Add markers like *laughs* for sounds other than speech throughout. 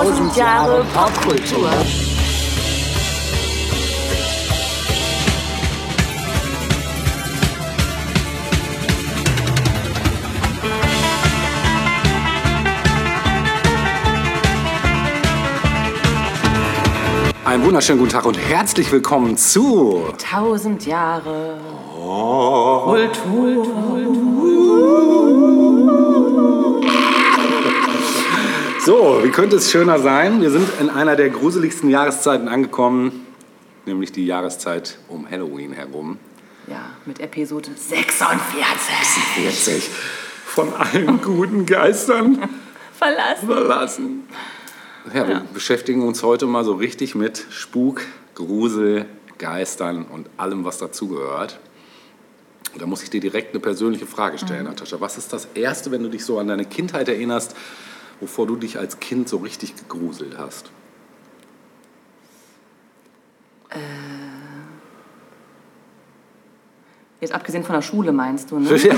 Tausend Jahre Popkultur. Einen wunderschönen guten Tag und herzlich willkommen zu Tausend Jahre Kultur. So, wie könnte es schöner sein? Wir sind in einer der gruseligsten Jahreszeiten angekommen, nämlich die Jahreszeit um Halloween herum. Ja, mit Episode 46. 40 von allen guten Geistern *laughs* Verlassen. verlassen. Ja, wir beschäftigen uns heute mal so richtig mit Spuk, Grusel, Geistern und allem, was dazugehört. Da muss ich dir direkt eine persönliche Frage stellen, Natascha. Was ist das Erste, wenn du dich so an deine Kindheit erinnerst, wovor du dich als Kind so richtig gegruselt hast? Jetzt abgesehen von der Schule meinst du, ne? *laughs* äh,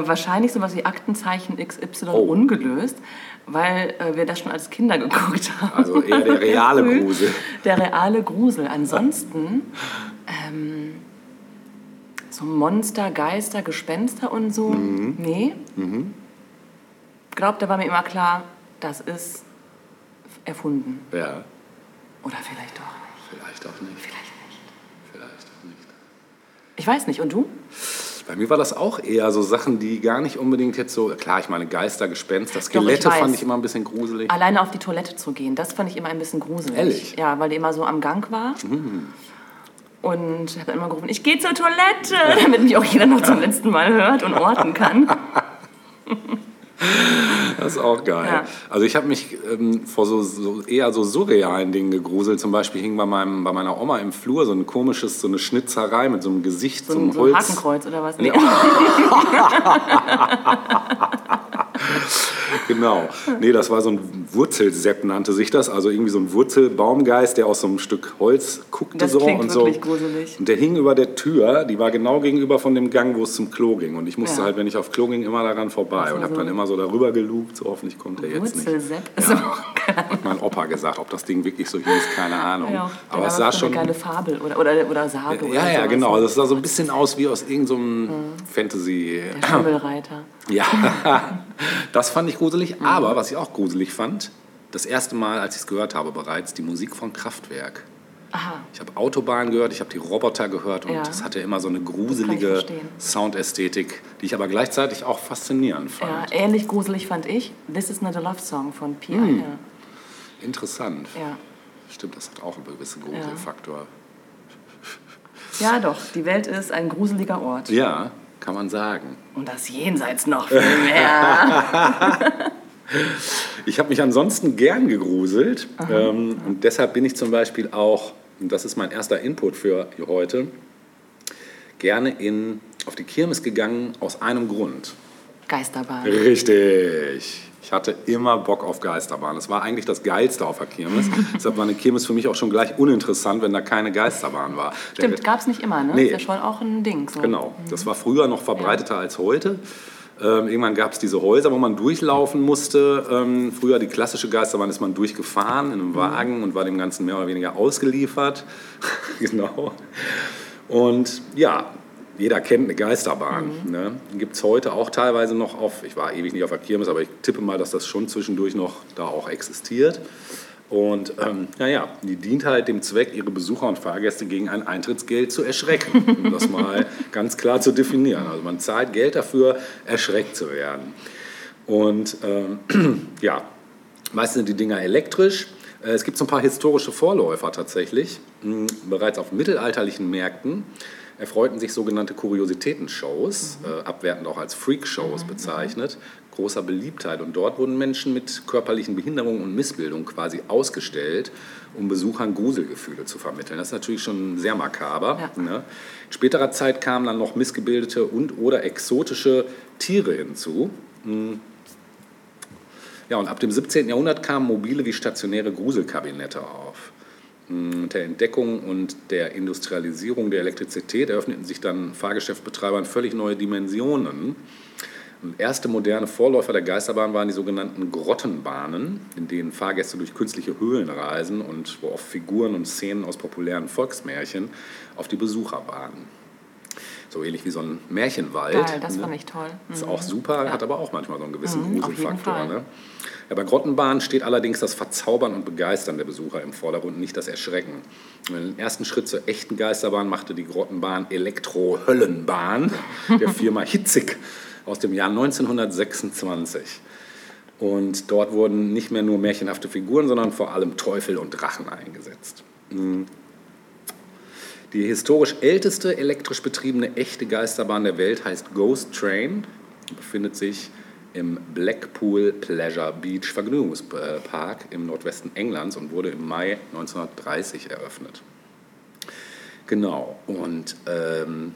wahrscheinlich sowas wie Aktenzeichen XY Oh. ungelöst, weil äh, wir das schon als Kinder geguckt haben. Also eher der reale. *laughs* Grusel. Der reale Grusel. Ansonsten ähm, so Monster, Geister, Gespenster und so. Mhm. Nee. Glaubt, da war mir immer klar, das ist erfunden. Ja, Oder vielleicht doch nicht. vielleicht auch nicht. Vielleicht nicht. Vielleicht auch nicht. Ich weiß nicht. Und du? Bei mir war das auch eher so Sachen, die gar nicht unbedingt jetzt so, klar, ich meine Geister, Gespenster, ich Skelette weiß. fand ich immer ein bisschen gruselig. Alleine auf die Toilette zu gehen, das fand ich immer ein bisschen gruselig. Ehrlich? Ja, weil die immer so am Gang war. Und ich habe immer gerufen, ich gehe zur Toilette, *laughs* damit mich auch jeder noch zum letzten Mal hört und orten kann. *laughs* *laughs* Das ist auch geil. Ja. Also ich habe mich ähm, vor so, so eher so surrealen Dingen gegruselt. Zum Beispiel hing bei, meinem, bei meiner Oma im Flur so ein komisches, so eine Schnitzerei mit so einem Gesicht, so, So einem ein, so Holz. ein Hakenkreuz oder was? Nee. *laughs* *laughs* *laughs* Genau. Nee, das war so ein Wurzelsepp, nannte sich das. Also irgendwie so ein Wurzelbaumgeist, der aus so einem Stück Holz guckte. Das so klingt und wirklich so. gruselig. Und der hing über der Tür, die war genau gegenüber von dem Gang, wo es zum Klo ging. Und ich musste Ja. halt, wenn ich auf Klo ging, immer daran vorbei. Ach so, und habe so. dann immer so darüber gelugt, so hoffentlich kommt er jetzt nicht. Wurzelsepp. Auch Hat mein Opa gesagt, ob das Ding wirklich so hieß, keine Ahnung. ja, Aber es sah schon. eine geile Fabel oder, oder, oder Sage. oder Ja, ja, sowas. genau. Also es sah so ein bisschen aus wie aus irgendeinem Fantasy. Der Schimmelreiter. Ja, *laughs* das fand ich gruselig. Aber was ich auch gruselig fand, das erste Mal, als ich es gehört habe bereits, die Musik von Kraftwerk. Aha. Ich habe Autobahn gehört, ich habe die Roboter gehört und Ja. es hatte immer so eine gruselige. Soundästhetik, die ich aber gleichzeitig auch faszinierend Ja, fand. ähnlich gruselig fand ich This is not a Love Song von P.I. Hm. Ja. Interessant. Ja. Stimmt, das hat auch einen gewissen Gruselfaktor. ja, doch. Die Welt ist ein gruseliger Ort. Ja, kann man sagen. Und das Jenseits noch viel mehr. *laughs* Ich habe mich ansonsten gern gegruselt ähm, und deshalb bin ich zum Beispiel auch, und das ist mein erster Input für heute, gerne in, auf die Kirmes gegangen aus einem Grund. Geisterbahn. Richtig. Ich hatte immer Bock auf Geisterbahn. Das war eigentlich das Geilste auf der Kirmes. *laughs* Deshalb war eine Kirmes für mich auch schon gleich uninteressant, wenn da keine Geisterbahn war. Stimmt, gab es nicht immer, ne? Nee. Ist ja schon auch ein Ding. So. Genau, das war früher noch verbreiteter als heute. Ähm, irgendwann gab es diese Häuser, wo man durchlaufen musste. Ähm, früher die klassische Geisterbahn ist man durchgefahren in einem Wagen und war dem Ganzen mehr oder weniger ausgeliefert. *laughs* genau. Und ja, jeder kennt eine Geisterbahn. Ne? Gibt es heute auch teilweise noch auf, ich war ewig nicht auf der Kirmes, aber ich tippe mal, dass das schon zwischendurch noch da auch existiert. Und ähm, naja, die dient halt dem Zweck, ihre Besucher und Fahrgäste gegen ein Eintrittsgeld zu erschrecken, um das *laughs* mal ganz klar zu definieren. Also man zahlt Geld dafür, erschreckt zu werden. Und ähm, *clears throat* ja, meistens sind die Dinger elektrisch. Äh, Es gibt so ein paar historische Vorläufer tatsächlich. Mh, Bereits auf mittelalterlichen Märkten erfreuten sich sogenannte Kuriositätenshows, äh, abwertend auch als Freakshows bezeichnet, großer Beliebtheit. Und dort wurden Menschen mit körperlichen Behinderungen und Missbildung quasi ausgestellt, um Besuchern Gruselgefühle zu vermitteln. Das ist natürlich schon sehr makaber. Ja. Ne? In späterer Zeit kamen dann noch missgebildete und oder exotische Tiere hinzu. Ja, und ab dem 17. Jahrhundert kamen mobile wie stationäre Gruselkabinette auf. Mit der Entdeckung und der Industrialisierung der Elektrizität eröffneten sich dann Fahrgeschäftsbetreibern völlig neue Dimensionen. Erste moderne Vorläufer der Geisterbahn waren die sogenannten Grottenbahnen, in denen Fahrgäste durch künstliche Höhlen reisen und wo oft Figuren und Szenen aus populären Volksmärchen auf die Besucher warten. So ähnlich wie so ein Märchenwald. Geil, das ne? fand ich toll. Ist Mhm. auch super, hat aber auch manchmal so einen gewissen Mhm, Gruselfaktor. Ne? Ja, bei Grottenbahn steht allerdings das Verzaubern und Begeistern der Besucher im Vordergrund, nicht das Erschrecken. Den ersten Schritt zur echten Geisterbahn machte die Grottenbahn Elektro-Höllenbahn der Firma Hitzig aus dem Jahr 1926. Und dort wurden nicht mehr nur märchenhafte Figuren, sondern vor allem Teufel und Drachen eingesetzt. Die historisch älteste elektrisch betriebene echte Geisterbahn der Welt heißt Ghost Train und befindet sich im Blackpool Pleasure Beach Vergnügungspark im Nordwesten Englands und wurde im Mai 1930 eröffnet. Genau, und ähm,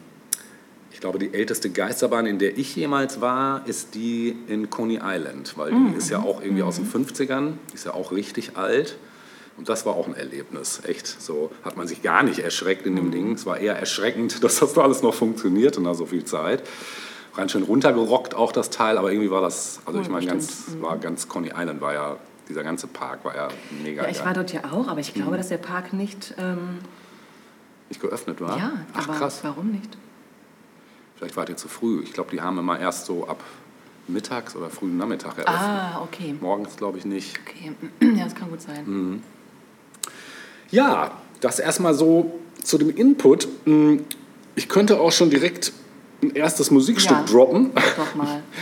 ich glaube, die älteste Geisterbahn, in der ich jemals war, ist die in Coney Island, weil die ist ja auch irgendwie aus den 50ern, die ist ja auch richtig alt. Und das war auch ein Erlebnis, echt. So hat man sich gar nicht erschreckt in dem Ding. Es war eher erschreckend, *laughs* dass das alles noch funktioniert nach so viel Zeit. Ganz schön runtergerockt auch das Teil, aber irgendwie war das, also Cool, ich meine, ganz, bestimmt. war ganz Coney Island war ja, dieser ganze Park war ja mega Ja, ich geil. war dort ja auch, aber ich glaube, dass der Park nicht. Ähm, Nicht geöffnet war? ja, Ach aber krass. warum nicht? Vielleicht wart ihr zu früh. Ich glaube, die haben immer erst so ab mittags oder frühen Nachmittag eröffnet. Ah, okay. Morgens glaube ich nicht. okay. *clears throat* Ja, das kann gut sein. Mhm. Ja, das erstmal so zu dem Input. Hm, Ich könnte auch schon direkt ein erstes Musikstück Ja. droppen. Doch mal. *laughs*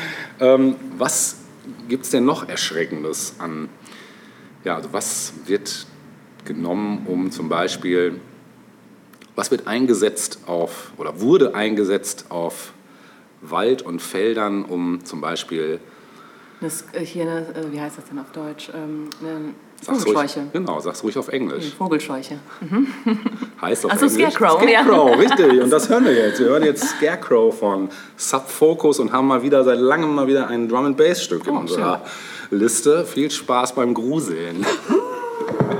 Ähm, was gibt es denn noch Erschreckendes an? Ja, also was wird genommen, um zum Beispiel, was wird eingesetzt auf oder wurde eingesetzt auf Wald und Feldern, um zum Beispiel Das, äh, hier eine, äh, wie heißt das denn auf Deutsch? Ähm, eine sag's Vogelscheuche. Ruhig, genau, sag's ruhig auf Englisch. Vogelscheuche. *laughs* Heißt auf Ach so, Englisch Scarecrow, Scarecrow, *laughs* richtig. Und das hören wir jetzt. Wir hören jetzt Scarecrow von Subfocus und haben mal wieder seit langem mal wieder ein Drum and Bass Stück in Oh, unserer Liste. Viel Spaß beim Gruseln. *laughs*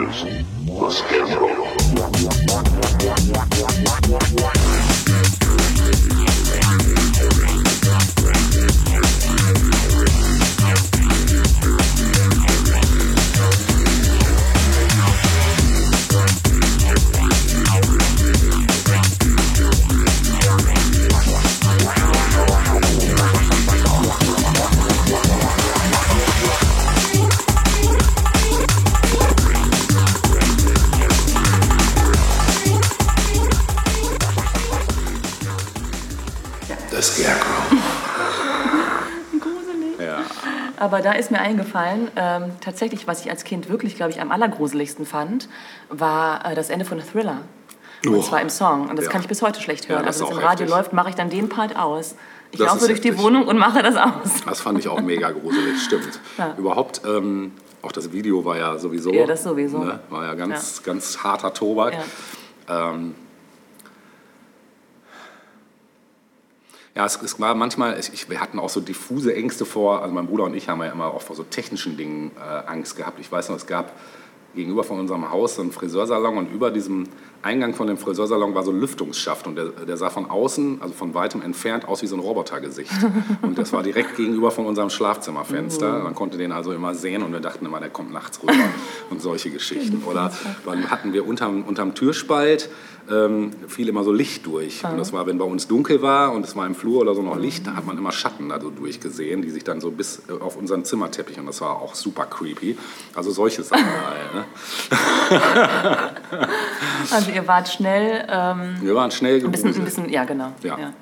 racism. Aber da ist mir eingefallen, ähm, tatsächlich, was ich als Kind wirklich, glaube ich, am allergruseligsten fand, war äh, das Ende von Thriller. Und Oh. zwar im Song. Und das Ja. kann ich bis heute schlecht Ja, hören. das also wenn es im Radio heftig. läuft, mache ich dann den Part aus. Ich Das laufe durch die heftig. Wohnung und mache das aus. Das fand ich auch mega gruselig, stimmt. Ja. Überhaupt, ähm, auch das Video war ja sowieso. Ja, das sowieso. Ne, war ja ganz, ganz harter Tobak. Ja. Ähm, ja, es, es war manchmal, ich, ich, wir hatten auch so diffuse Ängste vor, also mein Bruder und ich haben ja immer auch vor so technischen Dingen äh, Angst gehabt. Ich weiß noch, es gab gegenüber von unserem Haus so einen Friseursalon und über diesem Eingang von dem Friseursalon war so ein Lüftungsschaft und der, der sah von außen, also von weitem entfernt, aus wie so ein Robotergesicht. *laughs* Und das war direkt gegenüber von unserem Schlafzimmerfenster. Man konnte den also immer sehen und wir dachten immer, der kommt nachts rüber *laughs* und solche Geschichten. Oder dann hatten wir unterm, unterm Türspalt ähm, fiel immer so Licht durch. Und das war, wenn bei uns dunkel war und es war im Flur oder so noch Licht, da hat man immer Schatten da so durchgesehen, die sich dann so bis äh, auf unseren Zimmerteppich und das war auch super creepy. Also solche Sachen *laughs* halt. Ne? Also ihr wart schnell ähm, Wir waren schnell ein bisschen, ein bisschen, ja genau. Ja. ja.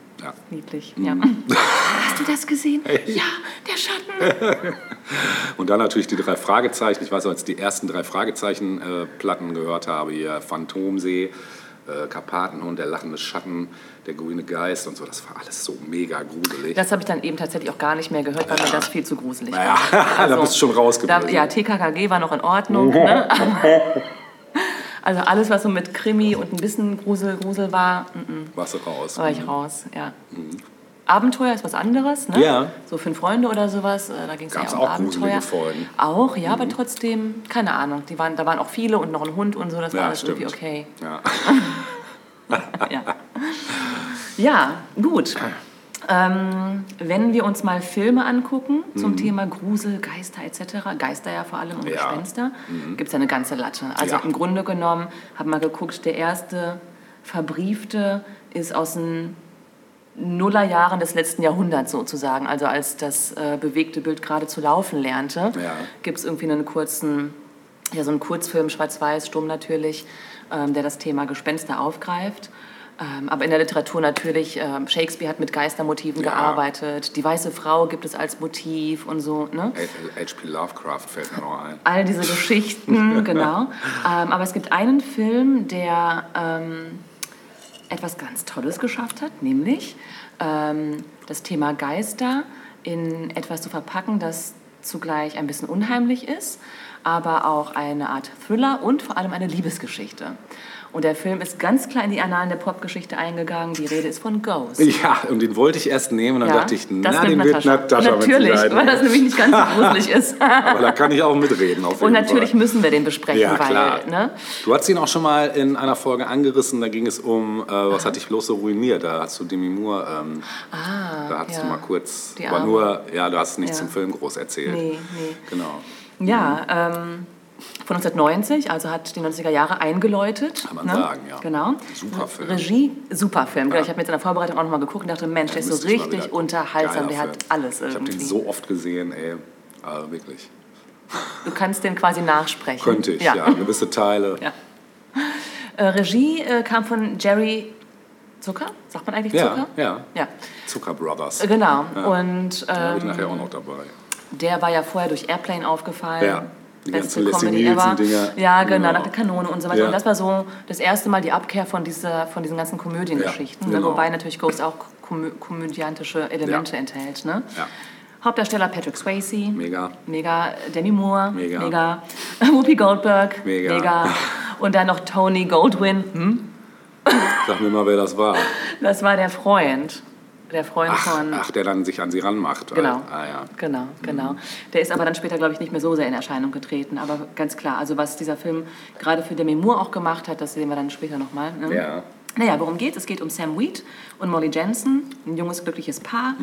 Niedlich. Ja. *laughs* Hast du das gesehen? Ja, der Schatten. *laughs* Und dann natürlich die drei Fragezeichen. Ich weiß, als ich die ersten drei Fragezeichen-Platten gehört habe, hier Phantomsee, äh, Karpatenhund, der lachende Schatten, der grüne Geist und so, das war alles so mega gruselig. Das habe ich dann eben tatsächlich auch gar nicht mehr gehört, weil mir das viel zu gruselig war. *laughs* da bist du schon raus da, gewesen. Ja, TKKG war noch in Ordnung. ne? Also alles, was so mit Krimi und ein bisschen Grusel, Grusel war, mm, Warst du raus. war ich raus. Ja. Abenteuer ist was anderes, ne? Ja. So fünf Freunde oder sowas, äh, da ging es ja um auch Abenteuer. Folgen? Mhm. Auch, ja, aber trotzdem, keine Ahnung. Die waren, da waren auch viele und noch ein Hund und so, das war Ja, alles stimmt. irgendwie okay. Ja. *laughs* Ja, ja gut. *laughs* Ähm, wenn wir uns mal Filme angucken zum Thema Grusel, Geister etc., Geister ja vor allem und Mhm. Ja. Gespenster, gibt es ja eine ganze Latte. Also Ja. im Grunde genommen, habe mal geguckt, der erste verbriefte ist aus den Nullerjahren des letzten Jahrhunderts sozusagen, also als das äh, bewegte Bild gerade zu laufen lernte, Ja. gibt es irgendwie einen kurzen, ja so einen Kurzfilm, schwarz-weiß, stumm natürlich, ähm, der das Thema Gespenster aufgreift. Ähm, aber in der Literatur natürlich, ähm, Shakespeare hat mit Geistermotiven Ja. gearbeitet, die weiße Frau gibt es als Motiv und so, ne? H.P. Lovecraft fällt mir noch ein. all diese *laughs* Geschichten, genau. Ähm, aber es gibt einen Film, der ähm, etwas ganz Tolles geschafft hat, nämlich ähm, das Thema Geister in etwas zu verpacken, das zugleich ein bisschen unheimlich ist, aber auch eine Art Thriller und vor allem eine Liebesgeschichte. Und der Film ist ganz klar in die Annalen der Popgeschichte eingegangen. Die Rede ist von Ghost. Ja, und den wollte ich erst nehmen und dann Ja, dachte ich, na, den wird Natascha Natürlich, weil das nämlich nicht ganz so gruselig *laughs* ist. Aber da kann ich auch mitreden. Und natürlich Fall. müssen wir den besprechen, Ja, klar. weil ne, Du hast ihn auch schon mal in einer Folge angerissen, da ging es um, äh, was hat dich bloß so ruiniert? Da hast du Demi Moore, ähm, da hast Ah, ja. du mal kurz, aber nur, ja, du hast nichts zum Film groß erzählt. Nee, nee. Genau. Ja, ähm, von 1990, also hat die 90er Jahre eingeläutet. Kann man ne? sagen, ja. Genau. Super Film. Regie, super Film. Ja. Ich habe mir jetzt in der Vorbereitung auch noch mal geguckt und dachte, Mensch, der ist so richtig unterhaltsam. Der hat alles Ich habe irgendwie. den so oft gesehen, ey. Also wirklich. Du kannst den quasi nachsprechen. Könnte ich, ja. Gewisse Teile. Ja. Äh, Regie äh, kam von Jerry Zucker? Sagt man eigentlich Ja, Zucker? ja. Ja, Zucker Brothers. Äh, genau. Ja. Und Da habe ich ähm, nachher auch noch dabei. der war ja vorher durch Airplane aufgefallen. Ja, die Beste ganzen Comedy ever. Nielsen-Dinger. Ja, genau, Genau. nach der Kanone und so weiter. Ja. Und das war so das erste Mal die Abkehr von, dieser, von diesen ganzen Komödiengeschichten. Ja, ne? genau. Wobei natürlich Ghost auch komö komödiantische Elemente Ja. enthält. Ne? Hauptdarsteller Patrick Swayze. Mega. Mega. Demi Moore. Mega. Mega. *laughs* Whoopi Goldberg. Mega. *laughs* Und dann noch Tony Goldwyn. Hm? Sag mir mal, wer das war. Das war der Freund der Freund Ach, von. ach, der dann sich an sie ranmacht. Genau. Ah, ja. Genau, genau. Der ist aber dann später, glaube ich, nicht mehr so sehr in Erscheinung getreten. Aber ganz klar, also was dieser Film gerade für Demi Moore auch gemacht hat, das sehen wir dann später nochmal. Ne? Ja. Naja, worum geht's? Es geht um Sam Wheat und Molly Jensen, ein junges, glückliches Paar,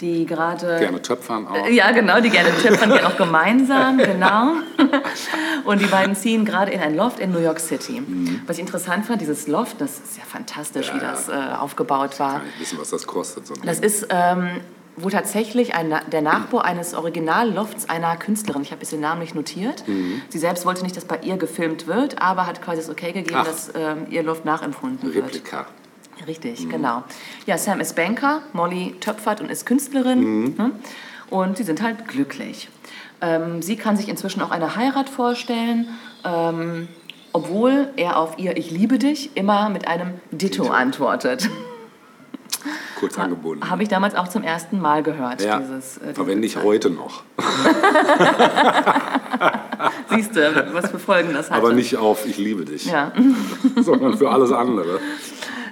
die gerade... Gerne töpfern auch. Ja, genau, die gerne töpfern, die auch gemeinsam, *laughs* genau. Und die beiden ziehen gerade in ein Loft in New York City. Was ich interessant fand, dieses Loft, das ist ja fantastisch, wie Ja. das äh, aufgebaut war. Kann ich wissen, was das kostet. So Das Ding. ist ähm, wohl tatsächlich ein, der Nachbau eines Originallofts einer Künstlerin. Ich habe jetzt den Namen nicht notiert. Sie selbst wollte nicht, dass bei ihr gefilmt wird, aber hat quasi das Okay gegeben, Ach. dass ähm, ihr Loft nachempfunden wird. Replika. Richtig, genau. Ja, Sam ist Banker, Molly töpfert und ist Künstlerin. Ne? Und sie sind halt glücklich. Ähm, sie kann sich inzwischen auch eine Heirat vorstellen, ähm, obwohl er auf ihr Ich liebe dich immer mit einem Ditto antwortet. Kurz angebunden. Habe ich damals auch zum ersten Mal gehört. ja, Dieses, äh, verwende ich heute noch. *laughs* Siehst du, was für Folgen das hat. Aber nicht auf Ich liebe dich, Ja. *laughs* sondern für alles andere.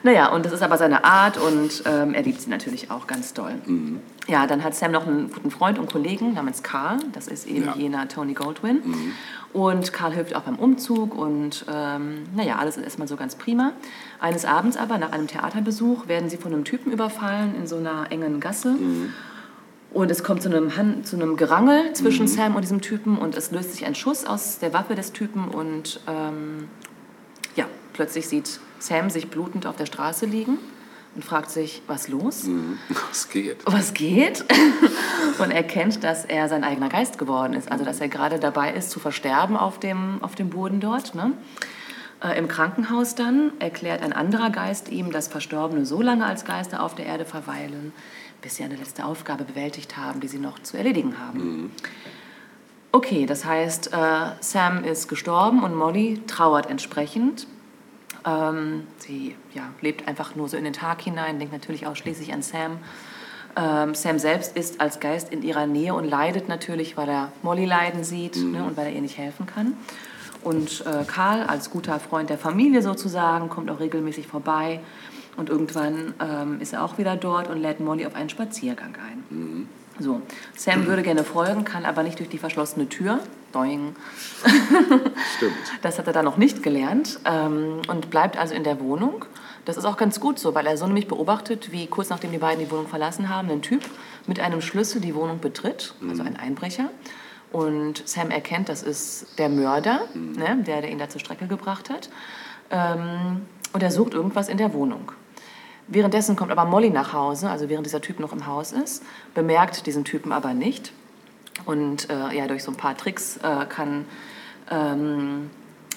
Naja, und das ist aber seine Art und ähm, er liebt sie natürlich auch ganz doll. Mhm. Ja, dann hat Sam noch einen guten Freund und Kollegen namens Carl. Das ist eben Ja. Mhm. jener Tony Goldwyn. Und Carl hilft auch beim Umzug und ähm, naja, alles ist erstmal so ganz prima. Eines Abends aber, nach einem Theaterbesuch, werden sie von einem Typen überfallen in so einer engen Gasse. Mhm. Und es kommt zu einem, Han zu einem Gerangel zwischen Sam und diesem Typen und es löst sich ein Schuss aus der Waffe des Typen und ähm, ja, plötzlich sieht Sam sich blutend auf der Straße liegen und fragt sich, was los? *laughs* Es geht. Was geht? *laughs* und erkennt, dass er sein eigener Geist geworden ist. Also, dass er gerade dabei ist, zu versterben auf dem, auf dem Boden dort. Ne? Äh, Im Krankenhaus dann erklärt ein anderer Geist ihm, dass Verstorbene so lange als Geister auf der Erde verweilen, bis sie eine letzte Aufgabe bewältigt haben, die sie noch zu erledigen haben. Okay, das heißt, äh, Sam ist gestorben und Molly trauert entsprechend. Ähm, sie ja, lebt einfach nur so in den Tag hinein, denkt natürlich ausschließlich an Sam. Ähm, Sam selbst ist als Geist in ihrer Nähe und leidet natürlich, weil er Molly leiden sieht ne, und weil er ihr nicht helfen kann. Und äh, Karl, als guter Freund der Familie sozusagen, kommt auch regelmäßig vorbei. Und irgendwann ähm, ist er auch wieder dort und lädt Molly auf einen Spaziergang ein. So, Sam würde gerne folgen, kann aber nicht durch die verschlossene Tür. Doing. Stimmt. *laughs* Das hat er dann noch nicht gelernt ähm, und bleibt also in der Wohnung. Das ist auch ganz gut so, weil er so nämlich beobachtet, wie kurz nachdem die beiden die Wohnung verlassen haben, ein Typ mit einem Schlüssel die Wohnung betritt, also ein Einbrecher. Und Sam erkennt, das ist der Mörder, ne, der, der ihn da zur Strecke gebracht hat. Ähm, und er sucht irgendwas in der Wohnung. Währenddessen kommt aber Molly nach Hause, also während dieser Typ noch im Haus ist, bemerkt diesen Typen aber nicht. Und äh, ja, durch so ein paar Tricks äh, kann, ähm,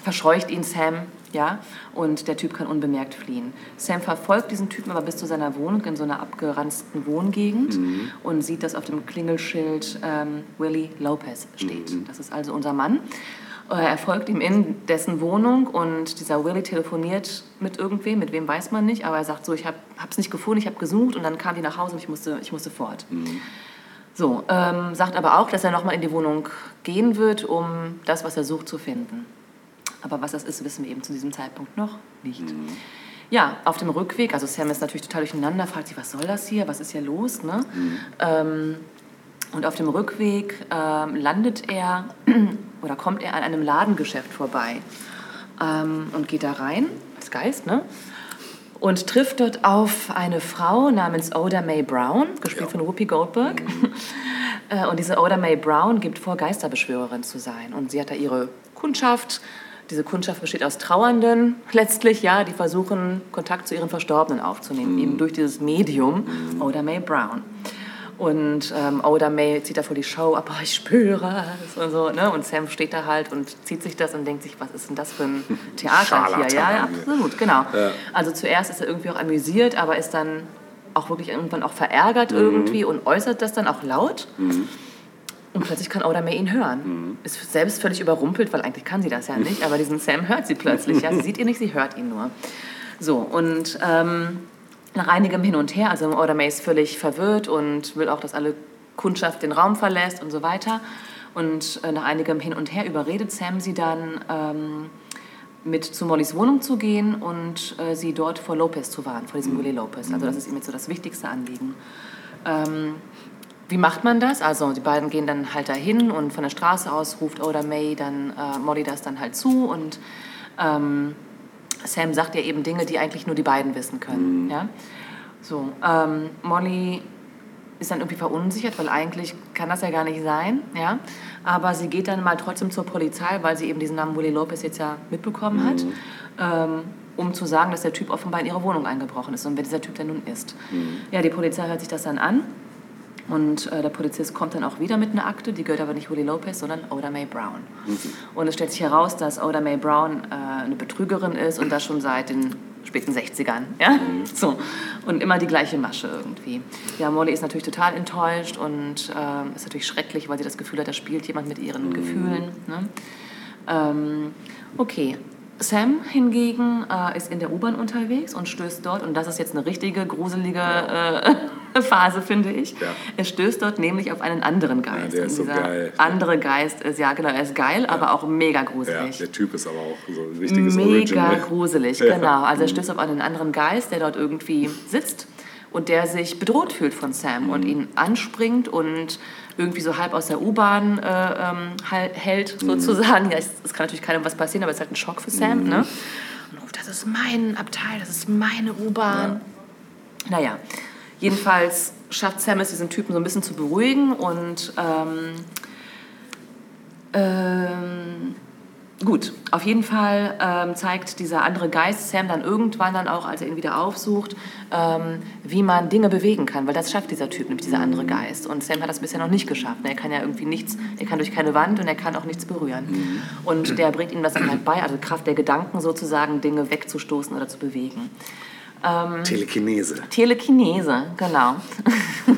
verscheucht ihn Sam, ja, und der Typ kann unbemerkt fliehen. Sam verfolgt diesen Typen aber bis zu seiner Wohnung in so einer abgeranzten Wohngegend und sieht, dass auf dem Klingelschild ähm, Willie Lopez steht. Das ist also unser Mann. Äh, Er folgt ihm in dessen Wohnung und dieser Willie telefoniert mit irgendwem, mit wem weiß man nicht, aber er sagt so, ich habe es nicht gefunden, ich habe gesucht und dann kam die nach Hause und ich musste, ich musste fort. So, ähm, sagt aber auch, dass er nochmal in die Wohnung gehen wird, um das, was er sucht, zu finden. Aber was das ist, wissen wir eben zu diesem Zeitpunkt noch nicht. Ja, auf dem Rückweg, also Sam ist natürlich total durcheinander, fragt sich, was soll das hier, was ist hier los? Ne? Ähm, und auf dem Rückweg ähm, landet er *clears throat* oder kommt er an einem Ladengeschäft vorbei ähm, und geht da rein, als Geist, ne? Und trifft dort auf eine Frau namens Oda Mae Brown, gespielt von Whoopi Goldberg. *laughs* Äh, Und diese Oda Mae Brown gibt vor, Geisterbeschwörerin zu sein. Und sie hat da ihre Kundschaft. Diese Kundschaft besteht aus Trauernden letztlich, ja, die versuchen, Kontakt zu ihren Verstorbenen aufzunehmen, eben durch dieses Medium Oda Mae Brown. Und ähm, Oda Mae zieht da vor die Show, aber ich spüre es und so. Ne? Und Sam steht da halt und zieht sich das und denkt sich, was ist denn das für ein *laughs* Theater hier? Ja, ja, absolut, genau. Also zuerst ist er irgendwie auch amüsiert, aber ist dann auch wirklich irgendwann auch verärgert irgendwie und äußert das dann auch laut. Und plötzlich kann Oda Mae ihn hören. Ist selbst völlig überrumpelt, weil eigentlich kann sie das ja nicht, aber diesen Sam hört sie plötzlich. Ja, sie sieht ihn nicht, sie hört ihn nur. So, und ähm, nach einigem Hin und Her, also Oda Mae ist völlig verwirrt und will auch, dass alle Kundschaft den Raum verlässt und so weiter. Und äh, nach einigem Hin und Her überredet Sam sie dann, ähm, mit zu Mollys Wohnung zu gehen und äh, sie dort vor Lopez zu warnen, vor diesem Willie Lopez. Also das ist ihm jetzt so das wichtigste Anliegen. Ähm, wie macht man das? Also die beiden gehen dann halt dahin und von der Straße aus ruft Oda May dann äh, Molly das dann halt zu und ähm, Sam sagt ja eben Dinge, die eigentlich nur die beiden wissen können. Ja? So, ähm, Molly ist dann irgendwie verunsichert, weil eigentlich kann das ja gar nicht sein. Ja? Aber sie geht dann mal trotzdem zur Polizei, weil sie eben diesen Namen Willie Lopez jetzt ja mitbekommen hat, ähm, um zu sagen, dass der Typ offenbar in ihre Wohnung eingebrochen ist und wer dieser Typ denn nun ist. Ja, die Polizei hört sich das dann an und äh, der Polizist kommt dann auch wieder mit einer Akte, die gehört aber nicht Willie Lopez, sondern Oda Mae Brown. Und es stellt sich heraus, dass Oda Mae Brown äh, eine Betrügerin ist und das schon seit den späten 60ern. Ja? So. Und immer die gleiche Masche irgendwie. Ja, Molly ist natürlich total enttäuscht und ähm, ist natürlich schrecklich, weil sie das Gefühl hat, da spielt jemand mit ihren Gefühlen. Ne? Ähm, okay. Sam hingegen äh, ist in der U-Bahn unterwegs und stößt dort, und das ist jetzt eine richtige gruselige äh, *laughs* Phase, finde ich. Ja. Er stößt dort nämlich auf einen anderen Geist. der ist so geil. andere Geist ist, ja genau, er ist geil, aber auch mega Ja, gruselig. der Typ ist aber auch so ein richtiges Mega Original. gruselig, *laughs* Ja. Mhm. genau. Also er stößt auf einen anderen Geist, der dort irgendwie sitzt und der sich bedroht fühlt von Sam Mhm. und ihn anspringt und irgendwie so halb aus der U-Bahn äh, ähm, hält, Mhm. sozusagen. Ja, es, es kann natürlich keinem was passieren, aber es ist halt ein Schock für Sam. Ne? Und ruft, das ist mein Abteil, das ist meine U-Bahn. Naja, jedenfalls schafft Sam es, diesen Typen so ein bisschen zu beruhigen und ähm, ähm, gut, auf jeden Fall ähm, zeigt dieser andere Geist Sam dann irgendwann dann auch, als er ihn wieder aufsucht, ähm, wie man Dinge bewegen kann, weil das schafft dieser Typ, nämlich dieser andere Geist. Und Sam hat das bisher noch nicht geschafft. Er kann ja irgendwie nichts, er kann durch keine Wand und er kann auch nichts berühren. Und der bringt ihm das dann halt bei, also Kraft der Gedanken sozusagen, Dinge wegzustoßen oder zu bewegen. Telekinese. Telekinese, genau.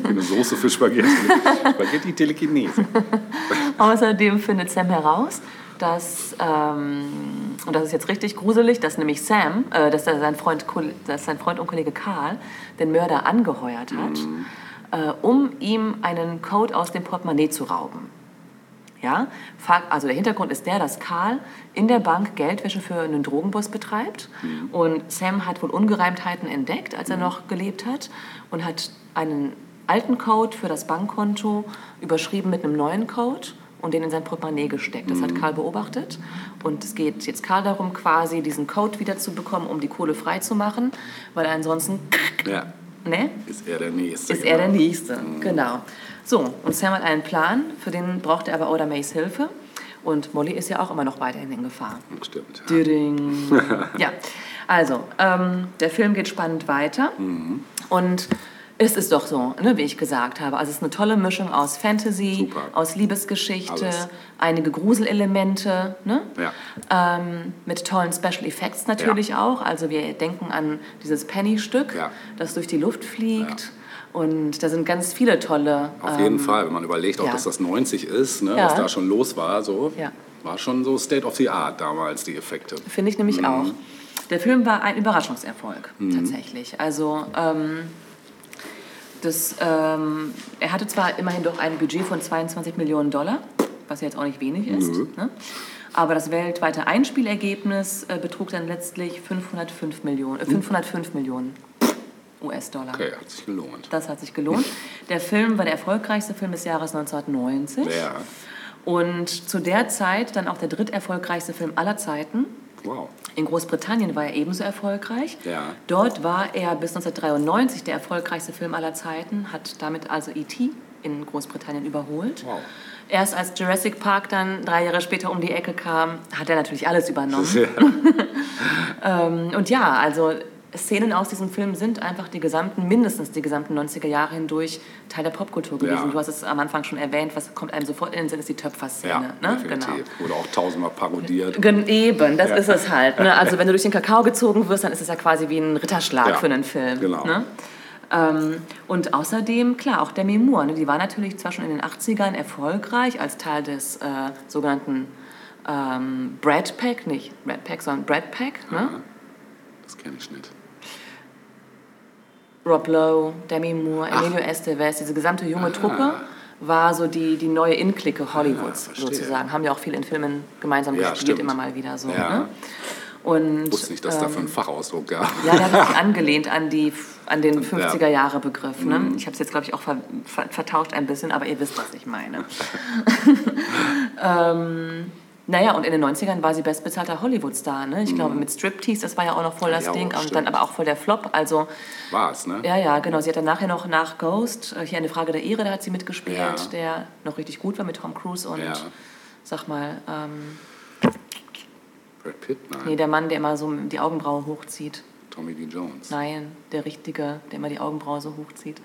Eine Soße für Spaghetti. *laughs* Spaghetti Telekinese. *laughs* Außerdem findet Sam heraus, dass, ähm, und das ist jetzt richtig gruselig, dass nämlich Sam, äh, dass, sein Freund, dass sein Freund und Kollege Karl den Mörder angeheuert hat, äh, um ihm einen Code aus dem Portemonnaie zu rauben. Ja? Also der Hintergrund ist der, dass Karl in der Bank Geldwäsche für einen Drogenboss betreibt. Und Sam hat wohl Ungereimtheiten entdeckt, als er noch gelebt hat. Und hat einen alten Code für das Bankkonto überschrieben mit einem neuen Code und den in sein Portemonnaie gesteckt. Das hat Karl beobachtet. Und es geht jetzt Karl darum, quasi diesen Code wieder zu bekommen, um die Kohle freizumachen. Weil ansonsten, Ja, ne? ist er der Nächste. ist er der genau. Nächste. Genau. So, und Sam hat einen Plan, für den braucht er aber Oda Mays Hilfe. Und Molly ist ja auch immer noch weiterhin in Gefahr. Stimmt. Ja. *laughs* Ja, also, ähm, der Film geht spannend weiter. Und es ist doch so, ne, wie ich gesagt habe. Also es ist eine tolle Mischung aus Fantasy, Super. aus Liebesgeschichte, Alles. einige Gruselelemente, ne? Ja. ähm, mit tollen Special Effects natürlich auch. Also wir denken an dieses Penny-Stück, Ja. das durch die Luft fliegt. Und da sind ganz viele tolle... Auf ähm, jeden Fall, wenn man überlegt, auch ja. dass das 90 ist, ne, Ja. was da schon los war, so, Ja. war schon so State of the Art damals, die Effekte. Finde ich Mhm. nämlich auch. Der Film war ein Überraschungserfolg, tatsächlich. Also, ähm, das, ähm, er hatte zwar immerhin doch ein Budget von 22 Millionen Dollar, was ja jetzt auch nicht wenig ist. Ne? Aber das weltweite Einspielergebnis äh, betrug dann letztlich 505 Millionen, äh, 505 Millionen US-Dollar. Okay, hat sich gelohnt. Das hat sich gelohnt. Der Film war der erfolgreichste Film des Jahres 1990. Ja, Und zu der Zeit dann auch der dritterfolgreichste Film aller Zeiten. wow. In Großbritannien war er ebenso erfolgreich. Ja. Dort war er bis 1993 der erfolgreichste Film aller Zeiten, hat damit also E.T. in Großbritannien überholt. Wow. Erst als Jurassic Park dann drei Jahre später um die Ecke kam, hat er natürlich alles übernommen. Ja. *laughs* Ähm, und ja, also Szenen aus diesem Film sind einfach die gesamten, mindestens die gesamten 90er Jahre hindurch Teil der Popkultur gewesen. Ja. Du hast es am Anfang schon erwähnt, was kommt einem sofort in den Sinn, ist die Töpferszene. ja, ne? Genau. Wurde auch tausendmal parodiert. Gen eben, das ist es halt. Ne? Also *laughs* wenn du durch den Kakao gezogen wirst, dann ist es ja quasi wie ein Ritterschlag Ja, für einen Film. genau. Ne? Ähm, und außerdem, klar, auch Demi Moore, ne? die war natürlich zwar schon in den 80ern erfolgreich als Teil des äh, sogenannten ähm, Brad Pack, nicht Brad Pack, sondern Brad Pack. Ne? Das kenne ich nicht. Rob Lowe, Demi Moore, Emilio Estevez, diese gesamte junge Truppe war so die, die neue In-Clique Hollywoods verstehe. sozusagen. Haben ja auch viel in Filmen gemeinsam Ja, gespielt, stimmt. immer mal wieder so. Ja. Ne? Und, Ich wusste nicht, dass es dafür einen Fachausdruck gab. Ja, der hat sich angelehnt an, die, an den *laughs* 50er-Jahre-Begriff. Ne? Mhm. Ich habe es jetzt, glaube ich, auch ver, ver, vertauscht ein bisschen, aber ihr wisst, was ich meine. *laughs* *laughs* ähm, naja, und in den 90ern war sie bestbezahlter Hollywood-Star. Ne? Ich glaube, mit Striptease, das war ja auch noch voll das Mhm. Ja, Ding. Und dann aber auch voll der Flop. Also, War es, ne? ja, ja, genau. Sie hat dann nachher noch nach Ghost, äh, hier eine Frage der Ehre, da hat sie mitgespielt, Ja. der noch richtig gut war mit Tom Cruise und, Ja. sag mal, ähm, Brad Pitt? Nein. nee, der Mann, der immer so die Augenbraue hochzieht. Tommy Lee Jones. Nein, der Richtige, der immer die Augenbraue so hochzieht.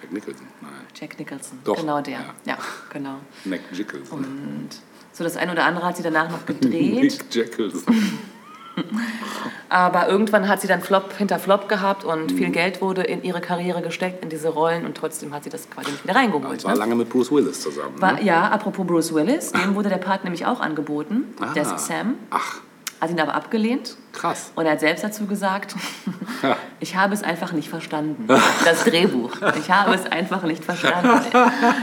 Jack Nicholson? Nein. Jack Nicholson. Doch, Genau der. ja. Ja, genau. Nick Nicholson. Und so das eine oder andere hat sie danach noch *laughs* gedreht. Nick Nicholson. aber irgendwann hat sie dann Flop hinter Flop gehabt und Mhm. viel Geld wurde in ihre Karriere gesteckt, in diese Rollen und trotzdem hat sie das quasi nicht wieder reingeholt. Das war Ne? lange mit Bruce Willis zusammen. War, ne? ja, apropos Bruce Willis, dem wurde der Part nämlich auch angeboten. Ah. Der ist Sam, Ach, hat ihn aber abgelehnt. krass. Und er hat selbst dazu gesagt, *laughs* ich habe es einfach nicht verstanden. *laughs* Das Drehbuch. Ich habe es einfach nicht verstanden.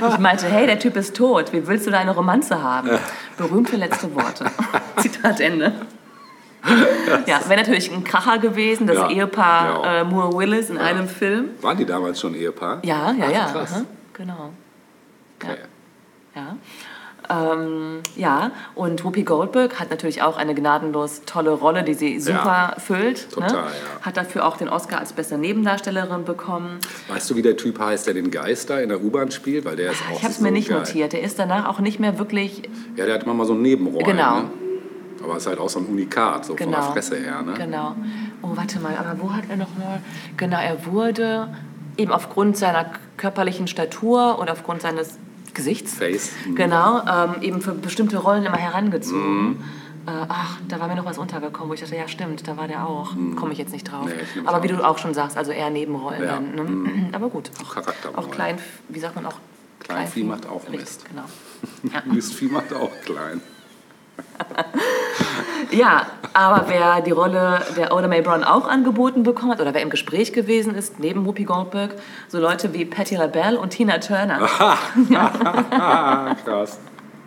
Ich meinte, hey, der Typ ist tot. Wie willst du da eine Romanze haben? Berühmte letzte Worte. *laughs* Zitat Ende. Ja, wäre natürlich ein Kracher gewesen, das Ja. Ehepaar Ja. äh, Moore-Willis in einem Film. Waren die damals schon Ehepaar? Ja, ja, Ach, ja. krass. aha, Genau. Okay. Ja. Ähm, ja, und Whoopi Goldberg hat natürlich auch eine gnadenlos tolle Rolle, die sie super füllt. Total, ne? ja. Hat dafür auch den Oscar als beste Nebendarstellerin bekommen. Weißt du, wie der Typ heißt, der den Geist da in der U-Bahn spielt? Weil der ist auch Ich habe es so mir nicht geil. notiert. Der ist danach auch nicht mehr wirklich. Ja, der hat immer mal so einen Nebenrollen. Genau. Ne? Aber ist halt auch so ein Unikat, so von Genau. der Fresse her. Ne? Genau. Oh, warte mal, aber wo hat er nochmal. Genau, er wurde eben aufgrund seiner körperlichen Statur und aufgrund seines Gesichts. Face. Mhm. Genau, ähm, eben für bestimmte Rollen immer herangezogen. Äh, ach, da war mir noch was untergekommen, wo ich dachte, ja stimmt, da war der auch. Komme ich jetzt nicht drauf. Nee, Aber wie du auch schon sagst, also eher Nebenrollen Ja. dann. Ne? *clears throat* Aber gut, auch, auch klein, wie sagt man auch? Kleinvieh macht auch Richtig, Mist. Genau. *laughs* Mistvieh macht auch klein. *laughs* Ja, aber wer die Rolle der Oda Mae Brown auch angeboten bekommen hat oder wer im Gespräch gewesen ist, neben Whoopi Goldberg, so Leute wie Patti LaBelle und Tina Turner. *laughs* *laughs* Krass.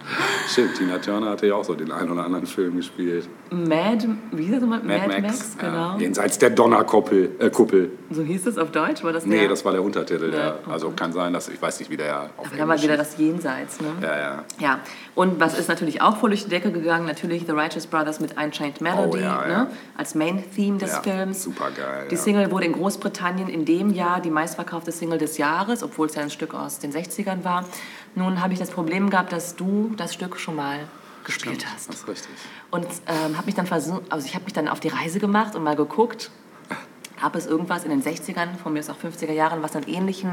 *laughs* Stimmt, Tina Turner hatte ja auch so den einen oder anderen Film gespielt. Mad, wie hieß das nochmal? Mad, Mad Max. genau. Ja. Jenseits der Donnerkuppel. Äh, Kuppel. So hieß es auf Deutsch, war das Nee, der? das war der Untertitel. Ja. Also kann sein, dass ich weiß nicht, wie der auf Aber dann war wieder das Jenseits, ne? Ja, ja. Ja, und was ist natürlich auch voll durch die Decke gegangen? Natürlich The Righteous Brothers mit Unchained Melody Oh, ja, ne? als Main-Theme des Films. supergeil, Die ja. Single wurde in Großbritannien in dem Jahr die meistverkaufte Single des Jahres, obwohl es ja ein Stück aus den 60ern war. Nun habe ich das Problem gehabt, dass du das Stück schon mal gespielt hast. Das ist richtig. Und ähm, habe mich dann versucht, also ich habe mich dann auf die Reise gemacht und mal geguckt, gab es irgendwas in den 60ern, von mir aus auch 50er Jahren, was einen ähnlichen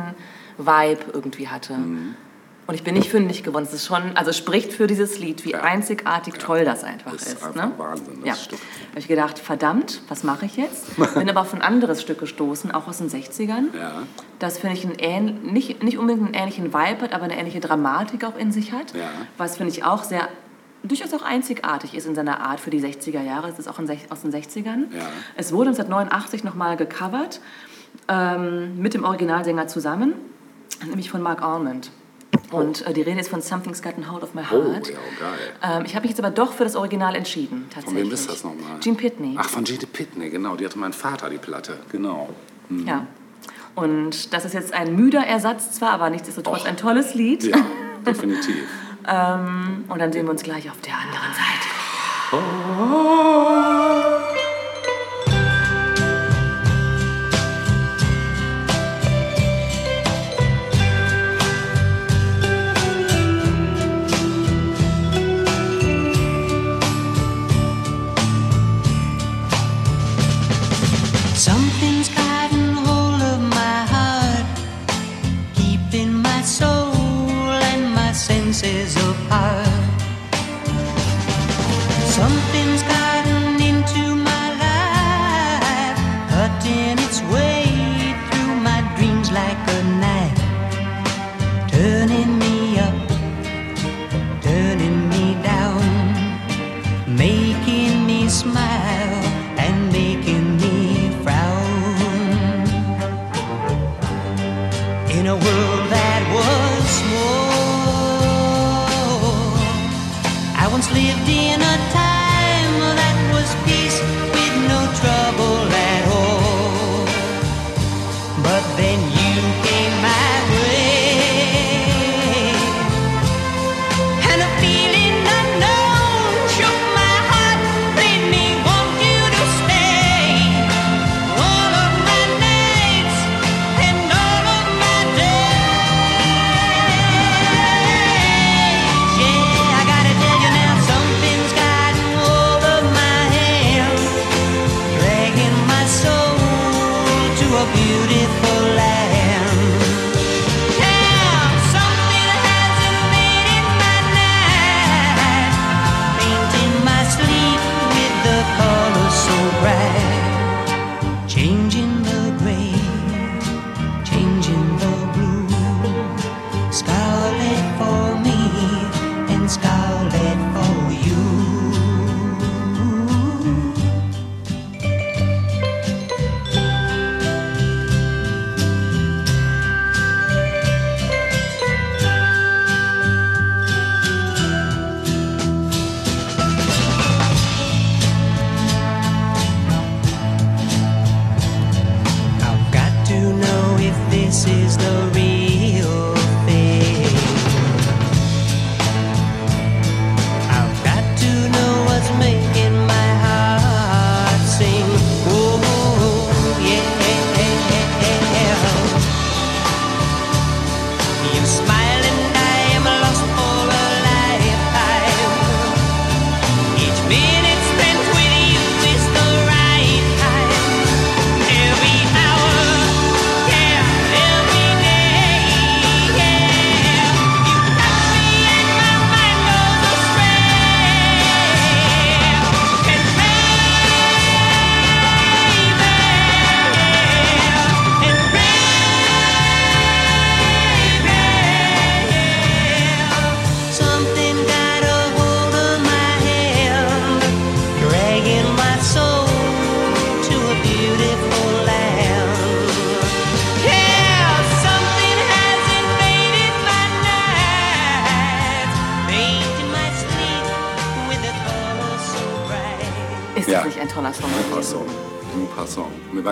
Vibe irgendwie hatte. Mhm. Und ich bin nicht fündig geworden. Es ist schon, also es spricht für dieses Lied, wie Ja. einzigartig toll das einfach ist. ist einfach ne? Wahnsinn, das ja. Stück. habe ich gedacht, verdammt, was mache ich jetzt? *laughs* Bin aber auf ein anderes Stück gestoßen, auch aus den 60ern. Ja. Das finde ich einen ähn, nicht, nicht unbedingt einen ähnlichen Vibe hat, aber eine ähnliche Dramatik auch in sich hat. Ja. Was finde ich auch sehr, durchaus auch einzigartig ist in seiner Art für die 60er Jahre. Es ist auch aus den 60ern. Ja. Es wurde 1989 nochmal gecovert, ähm, mit dem Originalsänger zusammen, nämlich von Mark Almond. Und äh, die Rede ist von Something's Gotten Hold of My Oh, Heart. ja, geil. Ähm, ich habe mich jetzt aber doch für das Original entschieden, Von tatsächlich. wem ist das nochmal? Gene Pitney. Ach, von Gene Pitney, genau. Die hatte mein Vater, die Platte. Genau. Ja. Und das ist jetzt ein müder Ersatz zwar, aber nichtsdestotrotz Och. ein tolles Lied. Ja, definitiv. *laughs* Und dann sehen wir uns gleich auf der anderen Seite. Something's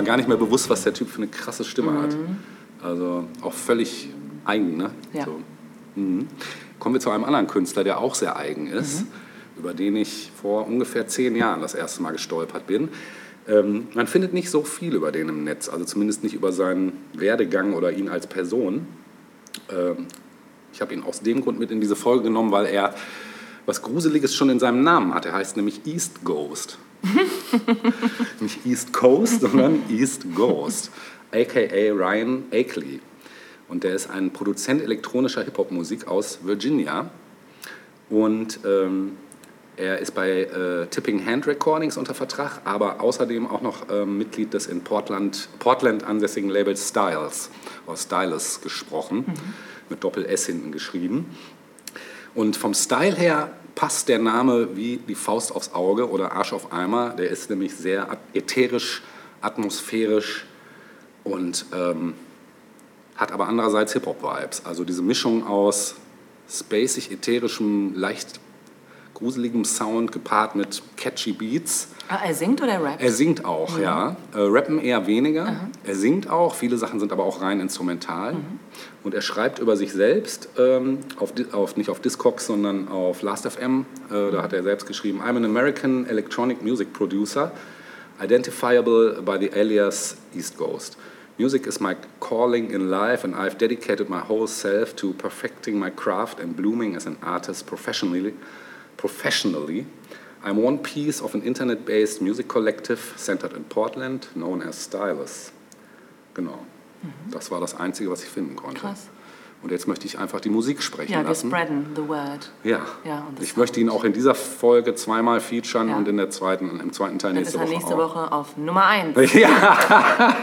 gar nicht mehr bewusst, was der Typ für eine krasse Stimme hat. Mhm. Also auch völlig eigen, ne? Ja. So. Mhm. Kommen wir zu einem anderen Künstler, der auch sehr eigen ist, Mhm. über den ich vor ungefähr zehn Jahren das erste Mal gestolpert bin. Ähm, man findet nicht so viel über den im Netz, also zumindest nicht über seinen Werdegang oder ihn als Person. Ähm, ich habe ihn aus dem Grund mit in diese Folge genommen, weil er was Gruseliges schon in seinem Namen hat. Er heißt nämlich East Ghost. *laughs* Nicht East Coast, sondern East Ghost, aka Ryan Akeley. Und der ist ein Produzent elektronischer Hip-Hop-Musik aus Virginia. Und ähm, er ist bei äh, Tipping Hand Recordings unter Vertrag, aber außerdem auch noch ähm, Mitglied des in Portland, Portland ansässigen Labels Styles, aus Stylus gesprochen, mit Doppel-S hinten geschrieben. Und vom Style her passt der Name wie die Faust aufs Auge oder Arsch auf Eimer. Der ist nämlich sehr ätherisch, atmosphärisch und ähm, hat aber andererseits Hip-Hop-Vibes. Also diese Mischung aus spacig, ätherischem, leicht gruseligem Sound gepaart mit catchy Beats. Ah, er singt oder rappt? Er singt auch, ja. Äh, rappen eher weniger. Er singt auch. Viele Sachen sind aber auch rein instrumental. Und er schreibt über sich selbst, ähm, auf, auf, nicht auf Discogs, sondern auf Last.fm. Äh, da hat er selbst geschrieben, I'm an American electronic music producer, identifiable by the alias East Ghost. Music is my calling in life and I've dedicated my whole self to perfecting my craft and blooming as an artist professionally. professionally. I'm one piece of an internet-based music collective centered in Portland, known as Stylus. Genau. Das war das Einzige, was ich finden konnte. Mhm. Krass. Und jetzt möchte ich einfach die Musik sprechen Ja, wir lassen. spreaden the word. Ja. Ja, ich möchte ihn auch in dieser Folge zweimal featuren Ja. und in der zweiten, im zweiten Teil Dann nächste ist Woche nächste auch. Woche auf Nummer 1. *laughs* Ja.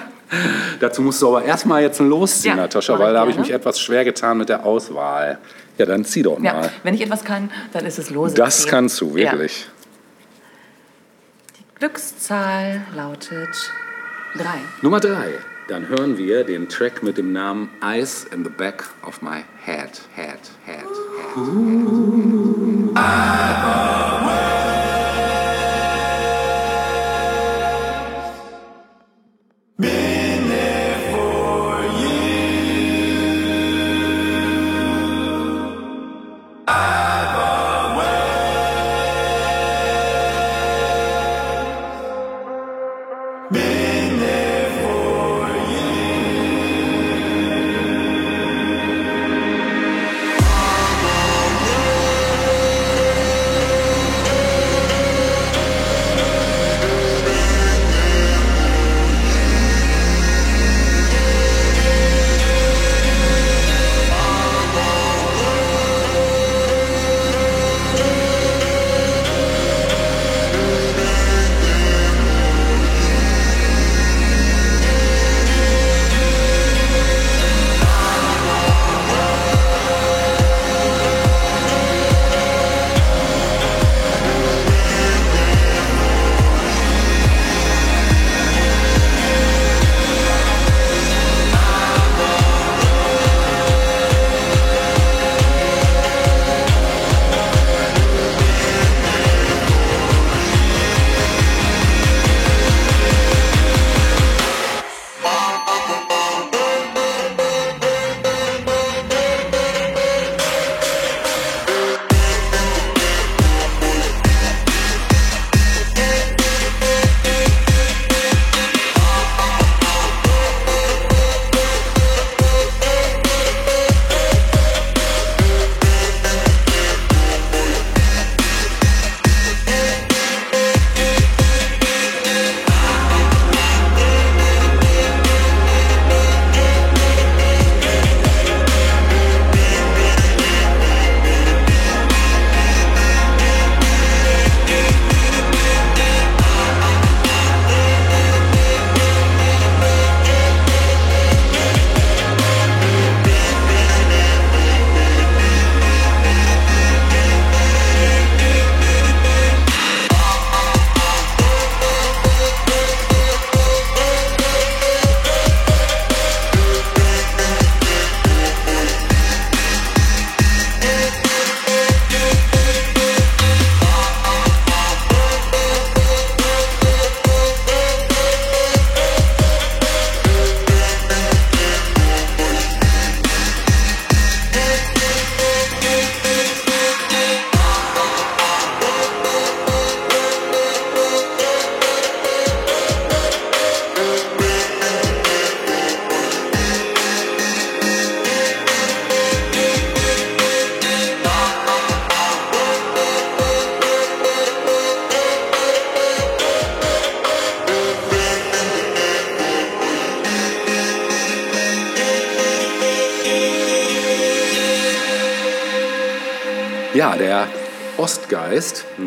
Dazu musst du aber erstmal jetzt losziehen, Ja, Natascha, weil da habe ich mich etwas schwer getan mit der Auswahl. Ja, dann zieh doch Ja, mal. wenn ich etwas kann, dann ist es lose. Das kannst du, Ja. wirklich. Glückszahl lautet 3. Nummer drei. Dann hören wir den Track mit dem Namen Eyes in the Back of My Head. Head, Head, Head. Been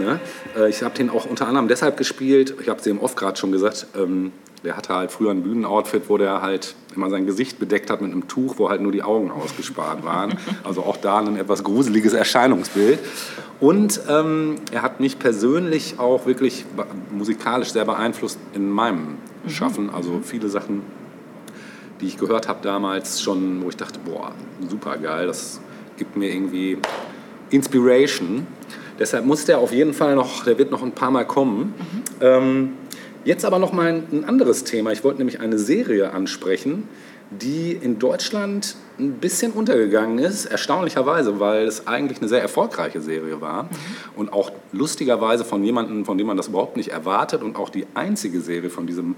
Ne? Äh, Ich habe den auch unter anderem deshalb gespielt, ich habe es eben oft gerade schon gesagt, ähm, der hatte halt früher ein Bühnenoutfit, wo der halt immer sein Gesicht bedeckt hat mit einem Tuch, wo halt nur die Augen ausgespart waren. Also auch da ein etwas gruseliges Erscheinungsbild. Und ähm, er hat mich persönlich auch wirklich musikalisch sehr beeinflusst in meinem Schaffen. Also viele Sachen, die ich gehört habe damals schon, wo ich dachte, boah, super geil, das gibt mir irgendwie Inspiration. Deshalb muss der auf jeden Fall noch, der wird noch ein paar Mal kommen. Ähm, jetzt aber noch mal ein, anderes Thema. Ich wollte nämlich eine Serie ansprechen, die in Deutschland ein bisschen untergegangen ist, erstaunlicherweise, weil es eigentlich eine sehr erfolgreiche Serie war und auch lustigerweise von jemandem, von dem man das überhaupt nicht erwartet und auch die einzige Serie von diesem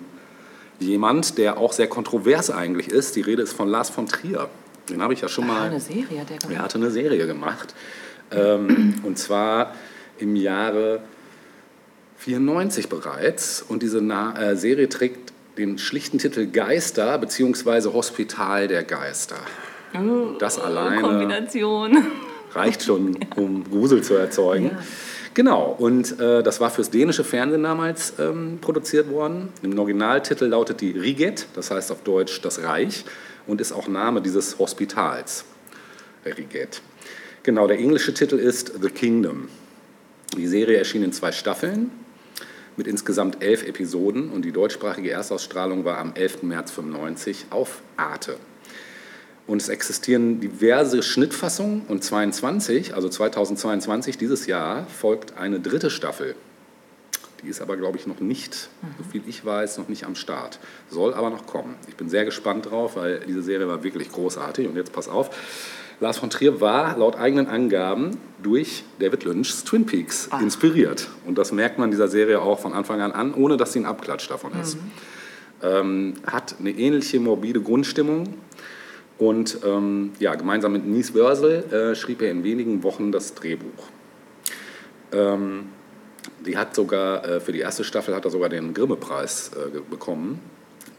jemand, der auch sehr kontrovers eigentlich ist. Die Rede ist von Lars von Trier. Den habe ich ja schon mal eine Serie hat der gemacht. er hatte eine Serie gemacht. Ähm, und zwar im Jahre 94 bereits. Und diese Na äh, Serie trägt den schlichten Titel Geister bzw. Hospital der Geister. Das alleine Kombination. reicht schon, *laughs* um Grusel zu erzeugen. Genau, und äh, das war fürs dänische Fernsehen damals ähm, produziert worden. Im Originaltitel lautet die Riget, das heißt auf Deutsch das Reich, und ist auch Name dieses Hospitals. Riget. Genau, der englische Titel ist The Kingdom. Die Serie erschien in zwei Staffeln mit insgesamt elf Episoden und die deutschsprachige Erstausstrahlung war am 11. März 95 auf Arte. Und es existieren diverse Schnittfassungen und 22, also 2022, dieses Jahr, folgt eine dritte Staffel. Die ist aber, glaube ich, noch nicht, so viel ich weiß, noch nicht am Start. Soll aber noch kommen. Ich bin sehr gespannt drauf, weil diese Serie war wirklich großartig. Und jetzt pass auf. Lars von Trier war laut eigenen Angaben durch David Lynch's Twin Peaks inspiriert. Und das merkt man dieser Serie auch von Anfang an an, ohne dass sie ein Abklatsch davon ist. Ähm, hat eine ähnliche morbide Grundstimmung. Und ähm, ja, gemeinsam mit Nies Wörsel äh, schrieb er in wenigen Wochen das Drehbuch. Ähm, die hat sogar, äh, für die erste Staffel hat er sogar den Grimme-Preis äh, bekommen.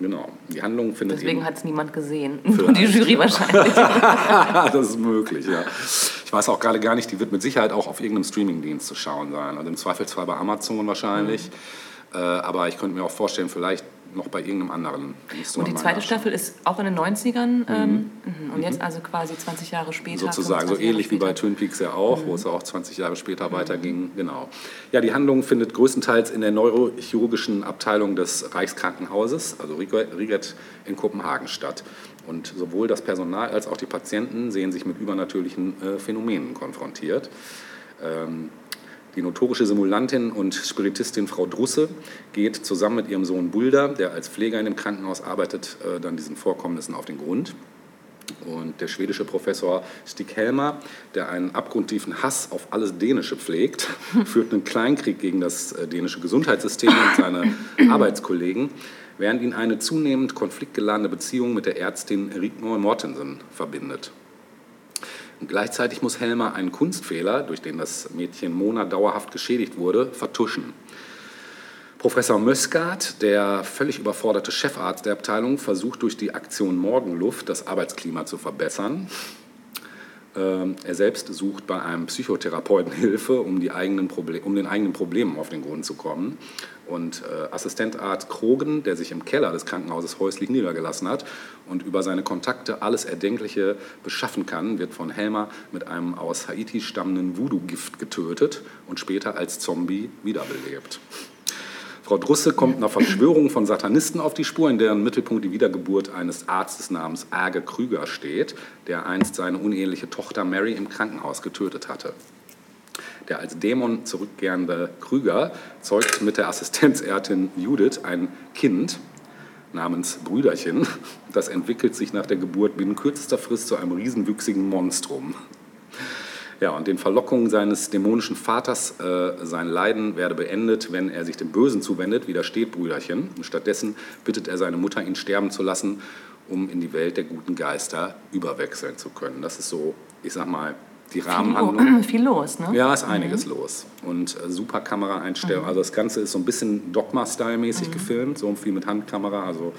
Genau. Die Handlung findet Deswegen hat es niemand gesehen. *laughs* Nur die Jury wahrscheinlich. *laughs* das ist möglich, ja. Ich weiß auch gerade gar nicht, die wird mit Sicherheit auch auf irgendeinem Streamingdienst zu schauen sein. Also im Zweifelsfall bei Amazon wahrscheinlich. Äh, aber ich könnte mir auch vorstellen, vielleicht noch bei irgendeinem anderen. Und die zweite. Staffel ist auch in den 90ern. Ähm, mhm. Und jetzt also quasi 20 Jahre später. Sozusagen, so 25 Jahre ähnlich wie bei. Twin Peaks ja auch, wo es auch 20 Jahre später weiterging. Genau. Ja, die Handlung findet größtenteils in der neurochirurgischen Abteilung des Reichskrankenhauses, also Riget in Kopenhagen statt. Und sowohl das Personal als auch die Patienten sehen sich mit übernatürlichen äh, Phänomenen konfrontiert. Ähm, die notorische Simulantin und Spiritistin Frau Drusse geht zusammen mit ihrem Sohn Bulda, der als Pfleger in dem Krankenhaus arbeitet, äh, dann diesen Vorkommnissen auf den Grund. Und der schwedische Professor Stig Helmer, der einen abgrundtiefen Hass auf alles Dänische pflegt, *laughs* führt einen Kleinkrieg gegen das äh, dänische Gesundheitssystem und seine *clears throat* Arbeitskollegen, während ihn eine zunehmend konfliktgeladene Beziehung mit der Ärztin Rigmor Mortensen verbindet. Gleichzeitig muss Helmer einen Kunstfehler, durch den das Mädchen Mona dauerhaft geschädigt wurde, vertuschen. Professor Mösgard, der völlig überforderte Chefarzt der Abteilung, versucht durch die Aktion Morgenluft das Arbeitsklima zu verbessern. Ähm, Er selbst sucht bei einem Psychotherapeuten Hilfe, um, um den eigenen Problemen auf den Grund zu kommen. Und äh, Assistentarzt Krogen, der sich im Keller des Krankenhauses häuslich niedergelassen hat und über seine Kontakte alles Erdenkliche beschaffen kann, wird von Helmer mit einem aus Haiti stammenden Voodoo-Gift getötet und später als Zombie wiederbelebt. Frau Drusse kommt einer Verschwörung von Satanisten auf die Spur, in deren Mittelpunkt die Wiedergeburt eines Arztes namens Age Krüger steht, der einst seine uneheliche Tochter Mary im Krankenhaus getötet hatte. Der als Dämon zurückkehrende Krüger zeugt mit der Assistenzärztin Judith ein Kind namens Brüderchen. Das entwickelt sich nach der Geburt binnen kürzester Frist zu einem riesenwüchsigen Monstrum. Ja, und den Verlockungen seines dämonischen Vaters, äh, sein Leiden werde beendet, wenn er sich dem Bösen zuwendet, widersteht Brüderchen. Und stattdessen bittet er seine Mutter, ihn sterben zu lassen, um in die Welt der guten Geister überwechseln zu können. Das ist so, ich sag mal, die Rahmenhandlung. *clears throat* viel los, ne? Ja, ist einiges los. Und äh, super Kameraeinstellung. Also das Ganze ist so ein bisschen Dogma-Style-mäßig gefilmt, so viel mit Handkamera. Also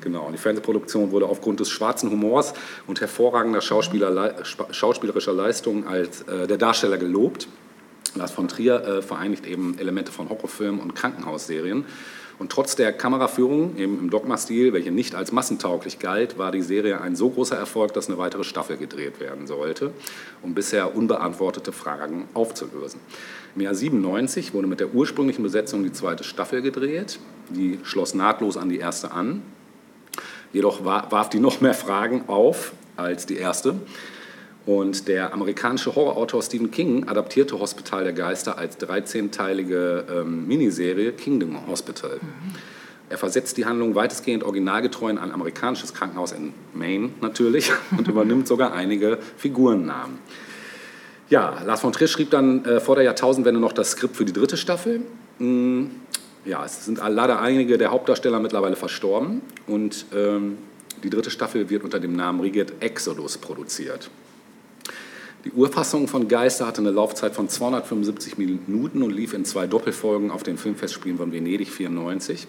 genau. Und die Fernsehproduktion wurde aufgrund des schwarzen Humors und hervorragender Schauspieler, schauspielerischer Leistungen als äh, der Darsteller gelobt. Lars von Trier äh, vereinigt eben Elemente von Horrorfilmen und Krankenhausserien. Und trotz der Kameraführung im Dogma-Stil, welche nicht als massentauglich galt, war die Serie ein so großer Erfolg, dass eine weitere Staffel gedreht werden sollte, um bisher unbeantwortete Fragen aufzulösen. Im Jahr 97 wurde mit der ursprünglichen Besetzung die zweite Staffel gedreht. Die schloss nahtlos an die erste an. Jedoch wa- warf die noch mehr Fragen auf als die erste. Und der amerikanische Horrorautor Stephen King adaptierte Hospital der Geister als 13-teilige ähm, Miniserie Kingdom Hospital. Er versetzt die Handlung weitestgehend originalgetreu in ein amerikanisches Krankenhaus in Maine natürlich *laughs* und übernimmt sogar einige Figurennamen. Ja, Lars von Trier schrieb dann äh, vor der Jahrtausendwende noch das Skript für die dritte Staffel. Mm, ja, es sind leider einige der Hauptdarsteller mittlerweile verstorben und ähm, die dritte Staffel wird unter dem Namen Rigid Exodus produziert. Die Urfassung von Geister hatte eine Laufzeit von 275 Minuten und lief in zwei Doppelfolgen auf den Filmfestspielen von Venedig 94.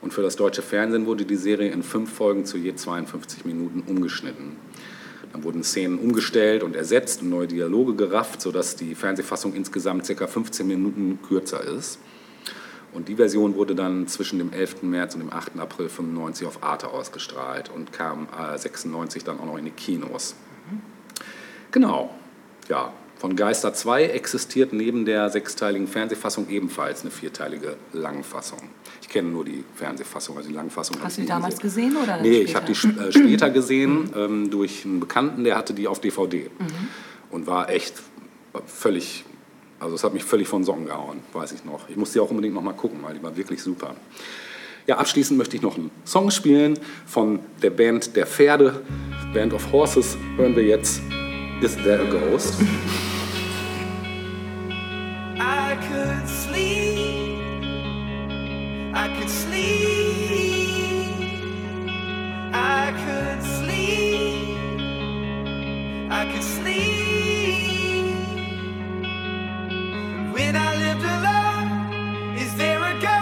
Und für das deutsche Fernsehen wurde die Serie in fünf Folgen zu je 52 Minuten umgeschnitten. Dann wurden Szenen umgestellt und ersetzt und neue Dialoge gerafft, sodass die Fernsehfassung insgesamt ca. 15 Minuten kürzer ist. Und die Version wurde dann zwischen dem 11. März und dem 8. April 95 auf Arte ausgestrahlt und kam äh, 96 dann auch noch in die Kinos. Genau, ja. Von Geister 2 existiert neben der sechsteiligen Fernsehfassung ebenfalls eine vierteilige Langfassung. Ich kenne nur die Fernsehfassung, also die Langfassung. Hast du die damals gesehen oder Nee, später? ich habe die äh, später *clears throat* gesehen ähm, durch einen Bekannten, der hatte die auf DVD. Mhm. Und war echt völlig, also es hat mich völlig von Socken gehauen, weiß ich noch. Ich musste die auch unbedingt noch mal gucken, weil die war wirklich super. Ja, abschließend möchte ich noch einen Song spielen von der Band Der Pferde, Band of Horses. Hören wir jetzt Is There a Ghost? I could sleep. I could sleep. I could sleep. I could sleep. When I lived alone, is there a ghost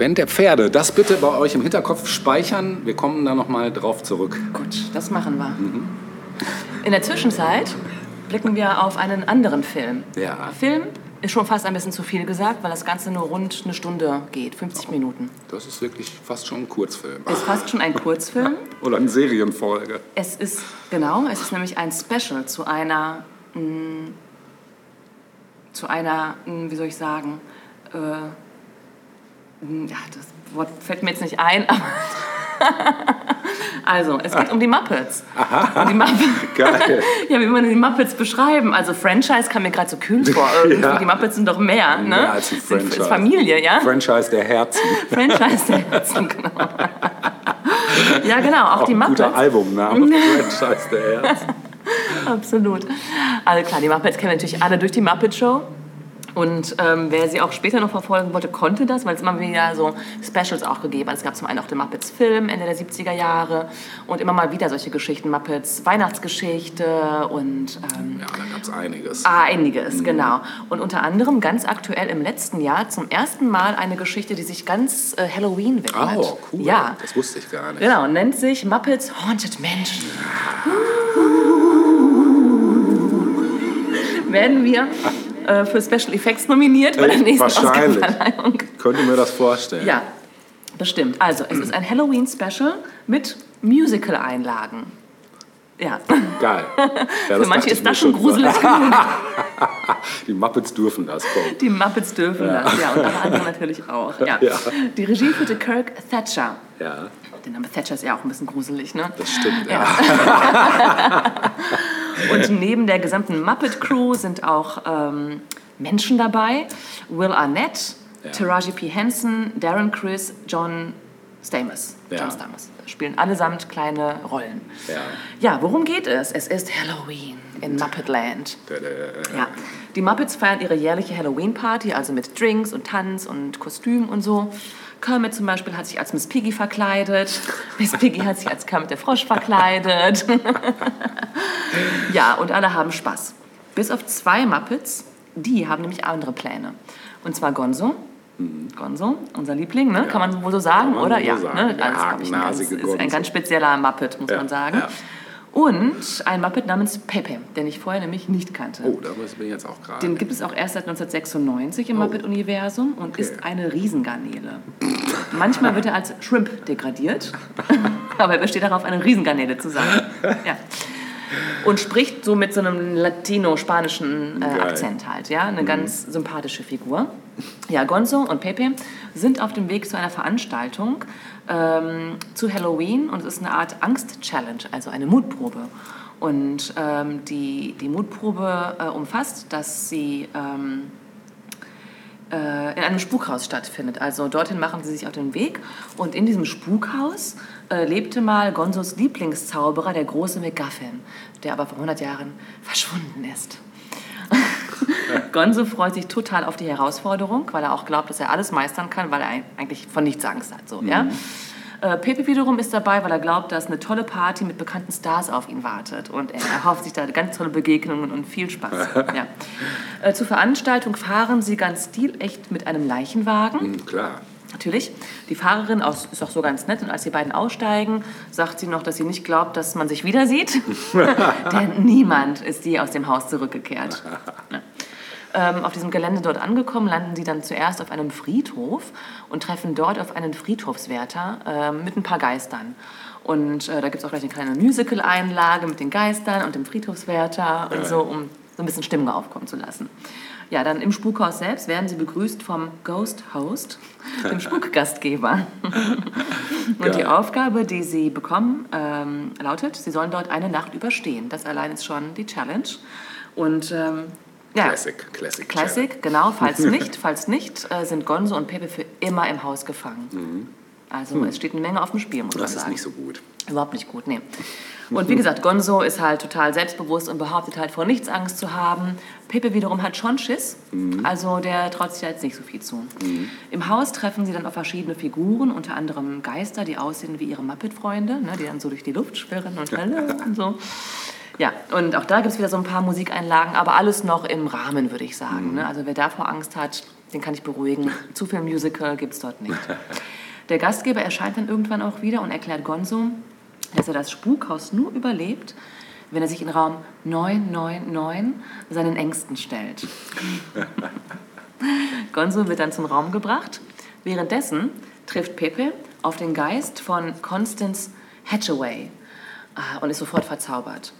Band der Pferde. Das bitte bei euch im Hinterkopf speichern. Wir kommen da nochmal drauf zurück. Gut, das machen wir. In der Zwischenzeit blicken wir auf einen anderen Film. Ja. Film ist schon fast ein bisschen zu viel gesagt, weil das Ganze nur rund eine Stunde geht, 50 Minuten. Das ist wirklich fast schon ein Kurzfilm. Ist fast schon ein Kurzfilm. *laughs* Oder eine Serienfolge. Es ist, genau, es ist nämlich ein Special zu einer, mh, zu einer, mh, wie soll ich sagen, äh, mh, ja, das Wort fällt mir jetzt nicht ein, aber *laughs* also, es geht um die Muppets. Um die Muppets. *laughs* Geil. Ja, wie man die Muppets beschreiben. Also Franchise kam mir gerade so kühl vor. *laughs* Ja. Die Muppets sind doch mehr, ne? Mehr als ein Sind- Franchise. Ist Familie, ja? Franchise der Herzen. Franchise der Herzen, genau. ja, genau, auch, Auch die ein Muppets. guter Albumname. Franchise der Herzen. Absolut. Also klar, die Muppets kennen wir natürlich alle durch die Muppet Show. Und ähm, wer sie auch später noch verfolgen wollte, konnte das, weil es immer wieder so Specials auch gegeben hat. Es gab zum einen auch den Muppets Film Ende der 70er Jahre und immer mal wieder solche Geschichten, Muppets Weihnachtsgeschichte und ähm, Ja, da gab es einiges. ah, einiges, genau. Und unter anderem ganz aktuell im letzten Jahr zum ersten Mal eine Geschichte, die sich ganz äh, Halloween widmet. Oh, cool. Ja, Das wusste ich gar nicht. Genau, nennt sich Muppets Haunted Mansion. *laughs* Werden wir äh, für Special Effects nominiert bei der Echt? nächsten Wahrscheinlich. Könnte mir das vorstellen. Ja, bestimmt. Also, es ist ein Halloween-Special mit Musical-Einlagen. Ja, Geil. *laughs* Ja, für das manche ist das schon gruselig genug. *laughs* Die Muppets dürfen das. Komm. Die Muppets dürfen das, ja, und alle anderen natürlich auch. Ja. Ja. Die Regie führte Kirk Thatcher. Ja, Der Name Thatcher ist ja auch ein bisschen gruselig, ne? das stimmt. Ja. *laughs* Und neben der gesamten Muppet Crew sind auch ähm, Menschen dabei. Will Arnett, Ja. Taraji P. Henson, Darren Criss, John Stamos. Ja. John Stamos. Spielen allesamt kleine Rollen. Ja. Ja, worum geht es? Es ist Halloween in Muppetland. Ja. Die Muppets feiern ihre jährliche Halloween-Party, also mit Drinks und Tanz und Kostüm und so. Kermit zum Beispiel hat sich als Miss Piggy verkleidet. Miss Piggy hat sich als Kermit der Frosch verkleidet. *laughs* ja, und alle haben Spaß. Bis auf zwei Muppets, die haben nämlich andere Pläne. Und zwar Gonzo. Gonzo, unser Liebling, ne? kann man wohl so sagen, Mhm. Oder? so ja, sagen. ne? Das, glaub ich, ein ganz, ist ein ganz spezieller Muppet, muss Ja, man sagen. Und ein Muppet namens Pepe, den ich vorher nämlich nicht kannte. Oh, da bin ich jetzt auch gerade. Den gibt es auch erst seit 1996 im Oh. Muppet-Universum und Okay. ist eine Riesengarnele. Manchmal wird er als Shrimp degradiert, *laughs* aber er besteht darauf, eine Riesengarnele zu sein. Ja. Und spricht so mit so einem latino-spanischen äh. Akzent halt, ja, eine ganz sympathische Figur. Ja, Gonzo und Pepe sind auf dem Weg zu einer Veranstaltung ähm, zu Halloween und es ist eine Art Angst-Challenge, also eine Mutprobe. Und ähm, die, die Mutprobe äh, umfasst, dass sie ähm, äh, in einem Spukhaus stattfindet. Also dorthin machen sie sich auf den Weg und in diesem Spukhaus äh, lebte mal Gonzos Lieblingszauberer, der große McGuffin, der aber vor 100 Jahren verschwunden ist. *laughs* Gonzo freut sich total auf die Herausforderung, weil er auch glaubt, dass er alles meistern kann, weil er eigentlich von nichts Angst hat. So, ja? Äh, Pepe wiederum ist dabei, weil er glaubt, dass eine tolle Party mit bekannten Stars auf ihn wartet. Und er erhofft sich da ganz tolle Begegnungen und viel Spaß. *laughs* ja. äh, zur Veranstaltung fahren sie ganz stilecht mit einem Leichenwagen. Hm, Klar. Natürlich. Die Fahrerin aus, ist auch so ganz nett und als die beiden aussteigen, sagt sie noch, dass sie nicht glaubt, dass man sich wieder sieht. *laughs* Denn niemand ist je aus dem Haus zurückgekehrt. Ja. *laughs* Ähm, auf diesem Gelände dort angekommen, landen sie dann zuerst auf einem Friedhof und treffen dort auf einen Friedhofswärter ähm, mit ein paar Geistern. Und äh, da gibt es auch gleich eine kleine Musical-Einlage mit den Geistern und dem Friedhofswärter und so, um so ein bisschen Stimmung aufkommen zu lassen. Ja, dann im Spukhaus selbst werden sie begrüßt vom Ghost Host, dem *laughs* Spukgastgeber. *laughs* Und die. Aufgabe, die sie bekommen, ähm, lautet, sie sollen dort eine Nacht überstehen. Das allein ist schon die Challenge. Und ähm, ja, Classic, Classic. Classic, genau. Falls *laughs* nicht, falls nicht, äh, sind Gonzo und Pepe für immer im Haus gefangen. Also es steht eine Menge auf dem Spiel, muss Mhm. Das man ist sagen. nicht so gut. Überhaupt nicht gut, nee. Und wie gesagt, Gonzo ist halt total selbstbewusst und behauptet halt vor nichts Angst zu haben. Pepe wiederum hat schon Schiss, also der traut sich da jetzt nicht so viel zu. Im Haus treffen sie dann auf verschiedene Figuren, unter anderem Geister, die aussehen wie ihre Muppet-Freunde, ne, die dann so durch die Luft schwirren und *laughs* und so. Ja, und auch da gibt es wieder so ein paar Musikeinlagen, aber alles noch im Rahmen, würde ich sagen. Ne? Also wer davor Angst hat, Den kann ich beruhigen. Zu viel Musical gibt es dort nicht. *laughs* Der Gastgeber erscheint dann irgendwann auch wieder und erklärt Gonzo, dass er das Spukhaus nur überlebt, wenn er sich in Raum 999 seinen Ängsten stellt. *laughs* Gonzo wird dann zum Raum gebracht. Währenddessen trifft Pepe auf den Geist von Constance Hatchaway ah, und ist sofort verzaubert.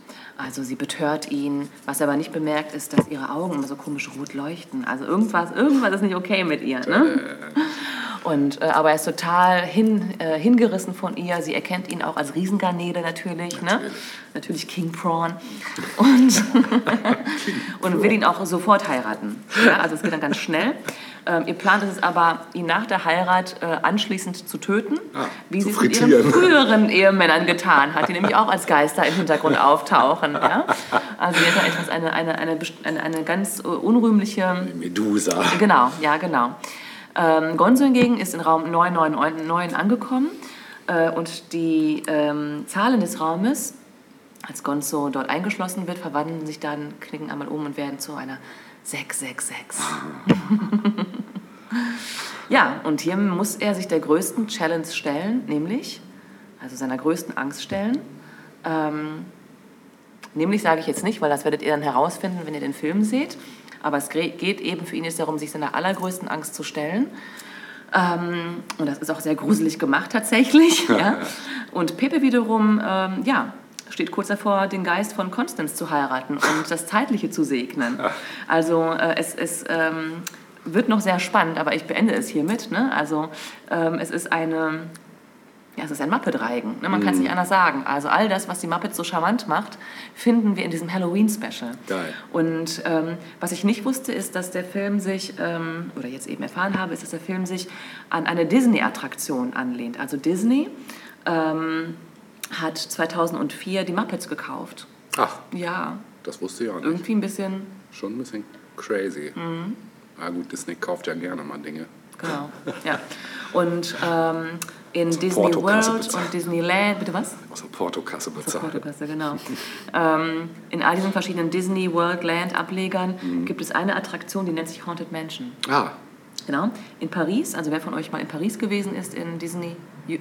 Also sie betört ihn. Was er aber nicht bemerkt, ist, dass ihre Augen immer so komisch rot leuchten. Also irgendwas, irgendwas ist nicht okay mit ihr. Ne? Und, äh, aber er ist total hin, äh, hingerissen von ihr. Sie erkennt ihn auch als Riesengarnele natürlich. Ne? Natürlich King Prawn. Und, *laughs* *laughs* und will ihn auch sofort heiraten. Ja? Also es geht dann ganz schnell. Ähm, ihr Plan ist es aber, ihn nach der Heirat äh, anschließend zu töten, wie zu sie es mit ihren früheren Ehemännern getan hat, die nämlich auch als Geister im Hintergrund *laughs* auftauchen. Ja? Also da etwas, eine, eine, eine, eine, eine ganz äh, unrühmliche Medusa. Genau, ja, genau. Ähm, Gonzo hingegen ist in Raum 999 angekommen äh, und die ähm, Zahlen des Raumes, als Gonzo dort eingeschlossen wird, verwandeln sich dann, knicken einmal um und werden zu einer 666. *laughs* ja, und hier muss er sich der größten Challenge stellen, nämlich, also seiner größten Angst stellen. Ähm, Nämlich sage ich jetzt nicht, weil das werdet ihr dann herausfinden, wenn ihr den Film seht. Aber es geht eben für ihn jetzt darum, sich seiner allergrößten Angst zu stellen. Ähm, und das ist auch sehr gruselig gemacht tatsächlich. ja. Und Pepe wiederum, ähm, ja, steht kurz davor, den Geist von Constance zu heiraten und das Zeitliche zu segnen. Also äh, es, es ähm, wird noch sehr spannend, aber ich beende es hiermit. Ne? Also ähm, es ist eine ja, es ist ein Muppet-Reigen. Ne? Man kann es nicht anders sagen. Also all das, was die Muppets so charmant macht, finden wir in diesem Halloween-Special. Und ähm, was ich nicht wusste, ist, dass der Film sich, ähm, oder jetzt eben erfahren habe, ist, dass der Film sich an eine Disney-Attraktion anlehnt. Also Disney ähm, hat 2004 die Muppets gekauft. Ach, Ja, das wusste ich auch nicht. irgendwie ein bisschen, Schon ein bisschen crazy. Mhm. Ah gut, Disney kauft ja gerne mal Dinge. genau. Ja. Und ähm, in Disney Portokasse World und Disneyland, bitte was? Aus der Portokasse bezahlt. Portokasse, genau. ähm, in all diesen verschiedenen Disney World Land Ablegern Mhm. gibt es eine Attraktion, die nennt sich Haunted Mansion. Ah, Genau. In Paris, also wer von euch mal in Paris gewesen ist, in Disney,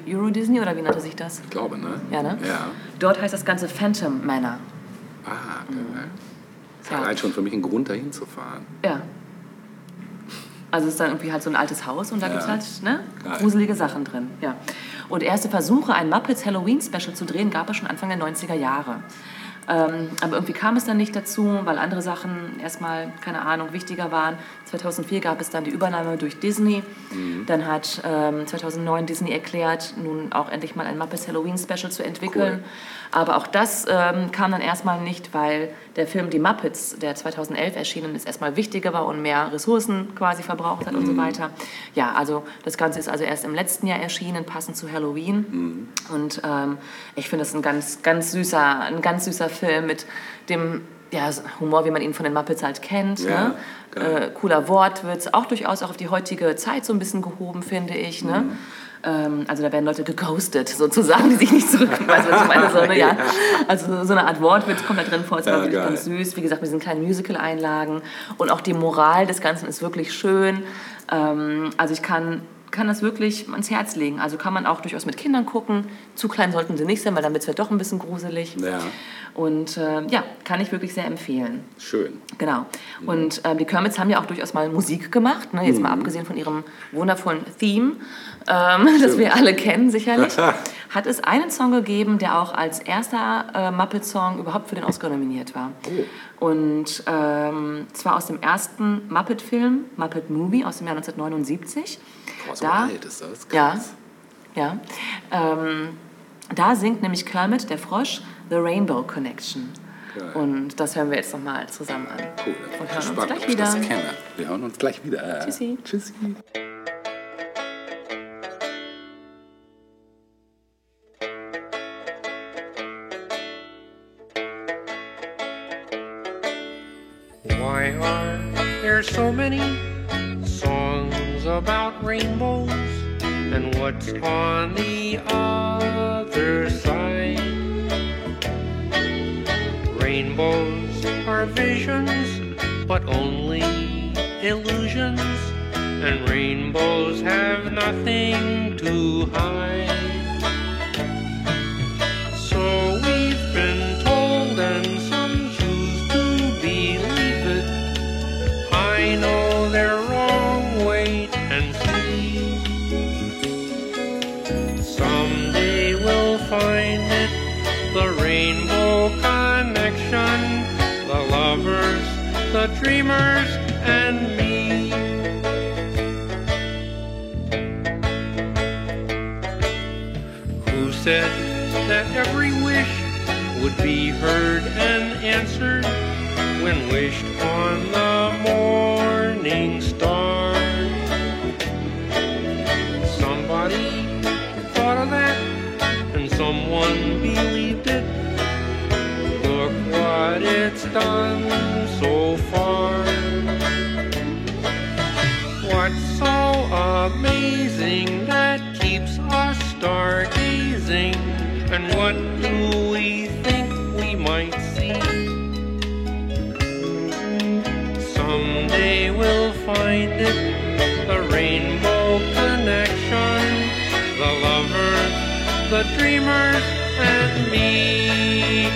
Euro Disney oder wie nannte sich das? ich glaube, ne? Ja, ne? Ja. Dort heißt das Ganze Phantom Manor. Ah, geil. Ist Ja. allein schon für mich ein Grund, dahin zu fahren. Ja. Also es ist dann irgendwie halt so ein altes Haus und da Ja. gibt es halt ne, Geil. gruselige Sachen drin. Ja. Und erste Versuche, ein Muppets Halloween Special zu drehen, gab es schon Anfang der 90er Jahre. Ähm, aber irgendwie kam es dann nicht dazu, weil andere Sachen erstmal, keine Ahnung, wichtiger waren. 2004 gab es dann die Übernahme durch Disney. Dann hat ähm, 2009 Disney erklärt, nun auch endlich mal ein Muppets Halloween Special zu entwickeln. Aber auch das ähm, kam dann erstmal nicht, weil der Film Die Muppets, der 2011 erschienen ist, erstmal wichtiger war und mehr Ressourcen quasi verbraucht hat und so weiter. Ja, also das Ganze ist also erst im letzten Jahr erschienen, passend zu Halloween. Und ähm, ich finde es ein ganz, ganz süßer, ein ganz süßer Film mit dem ja, Humor, wie man ihn von den Muppets halt kennt. Ja, ne? geil. äh, cooler Wortwitz, auch durchaus auch auf die heutige Zeit so ein bisschen gehoben, finde ich. Ne? Mhm. Ähm, also da werden Leute geghostet, sozusagen, die sich nicht zurück... Weißt du, was ich meine? So, ne? *laughs* ja. Also so eine Art Wortwitz kommt da drin vor, ist Ja, aber wirklich geil. ganz süß. Wie gesagt, mit diesen kleinen Musical-Einlagen. Und auch die Moral des Ganzen ist wirklich schön. Ähm, also ich kann, kann das wirklich ans Herz legen. Also kann man auch durchaus mit Kindern gucken. Zu klein sollten sie nicht sein, weil dann wird es ja doch ein bisschen gruselig. Ja, Und äh, ja, kann ich wirklich sehr empfehlen. schön. Genau. Und ähm, die Kermits haben ja auch durchaus mal Musik gemacht, ne? jetzt mal abgesehen von ihrem wundervollen Theme, ähm, *laughs* das wir alle kennen sicherlich. *laughs* Hat es einen Song gegeben, der auch als erster äh, Muppet-Song überhaupt für den Oscar nominiert war. Und ähm, zwar aus dem ersten Muppet-Film, Muppet Movie aus dem Jahr 1979. Boah, so Da- alt ist das. Ja, Krass. ja. Ähm, da singt nämlich Kermit, der Frosch, The Rainbow Connection. Geil. Und das hören wir jetzt nochmal zusammen an. Cool, Und dann bin ich hören uns gespannt, gleich ob ich das wieder. kenne. Wir hören uns gleich wieder. Tschüssi. Tschüssi. Why are there so many songs about rainbows? And what's on the other Rainbows are visions, but only illusions. and rainbows have nothing to hide. Be heard and answered when wished on the morning star? Somebody thought of that and someone believed it. Look what it's done the dreamers, and me.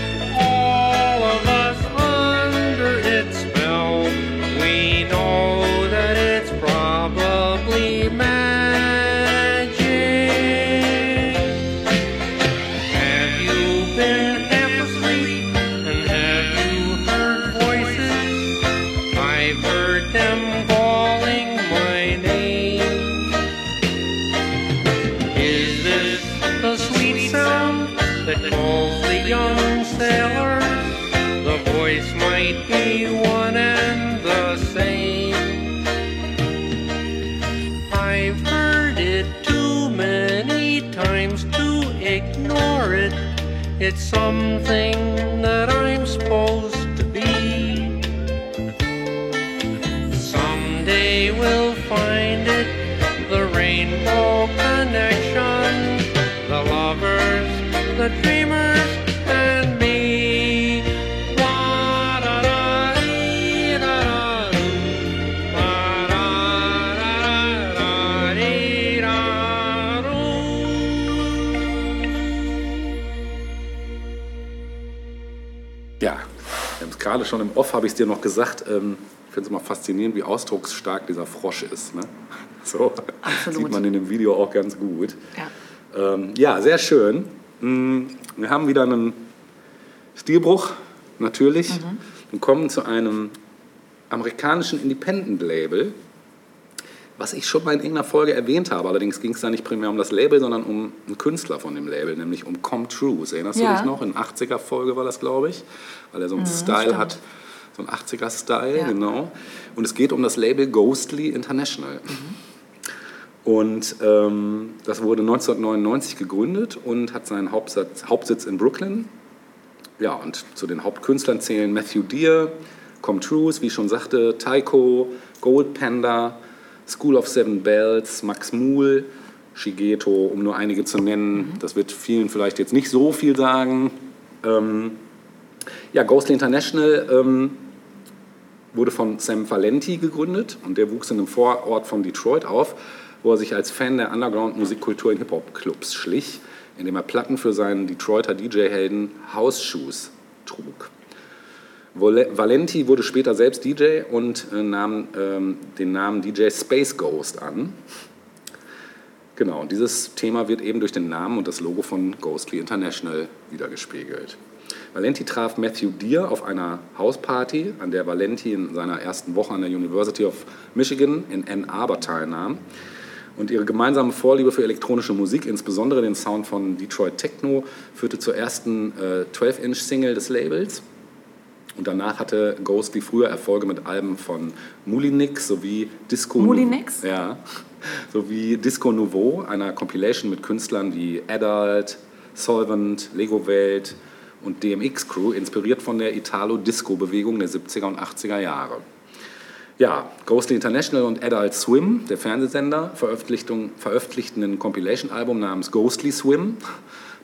Gerade schon im Off, habe ich es dir noch gesagt. Ähm, ich finde es immer faszinierend, wie ausdrucksstark dieser Frosch ist. Ne? *laughs* So Absolut. sieht man in dem Video auch ganz gut. Ja. Ähm, ja, sehr schön. Mm, Wir haben wieder einen Stilbruch, natürlich, und kommen zu einem amerikanischen Independent-Label, was ich schon mal in irgendeiner Folge erwähnt habe. Allerdings ging es da nicht primär um das Label, sondern um einen Künstler von dem Label, nämlich um Com Trues. Erinnerst Ja. du dich noch? In 80er-Folge war das, glaube ich, weil er so einen Style stimmt. hat, so einen 80er-Style, Ja. genau. Und es geht um das Label Ghostly International. Und ähm, das wurde 1999 gegründet und hat seinen Hauptsitz, Hauptsitz in Brooklyn. Ja, und zu den Hauptkünstlern zählen Matthew Deere, Com Trues, wie ich schon sagte, Taiko, Gold Panda, School of Seven Bells, Max Muhl, Shigeto, um nur einige zu nennen. Das wird vielen vielleicht jetzt nicht so viel sagen. Ähm, ja, Ghostly International ähm, wurde von Sam Valenti gegründet und der wuchs in einem Vorort von Detroit auf, wo er sich als Fan der Underground-Musikkultur in Hip-Hop-Clubs schlich, indem er Platten für seinen Detroiter DJ-Helden House Shoes trug. Valenti wurde später selbst DJ und äh, nahm ähm, den Namen DJ Space Ghost an. Genau, und dieses Thema wird eben durch den Namen und das Logo von Ghostly International wiedergespiegelt. Valenti traf Matthew Deere auf einer Hausparty, an der Valenti in seiner ersten Woche an der University of Michigan in Ann Arbor teilnahm. Und ihre gemeinsame Vorliebe für elektronische Musik, insbesondere den Sound von Detroit Techno, führte zur ersten äh, 12-Inch-Single des Labels. Und danach hatte Ghostly früher Erfolge mit Alben von Mulinix sowie Disco Mulinix? Ja, sowie Disco Nouveau, einer Compilation mit Künstlern wie Adult, Solvent, Lego Welt und DMX Crew, inspiriert von der Italo-Disco-Bewegung der 70er und 80er Jahre. Ja, Ghostly International und Adult Swim, der Fernsehsender, veröffentlichten, veröffentlichten ein Compilation-Album namens Ghostly Swim,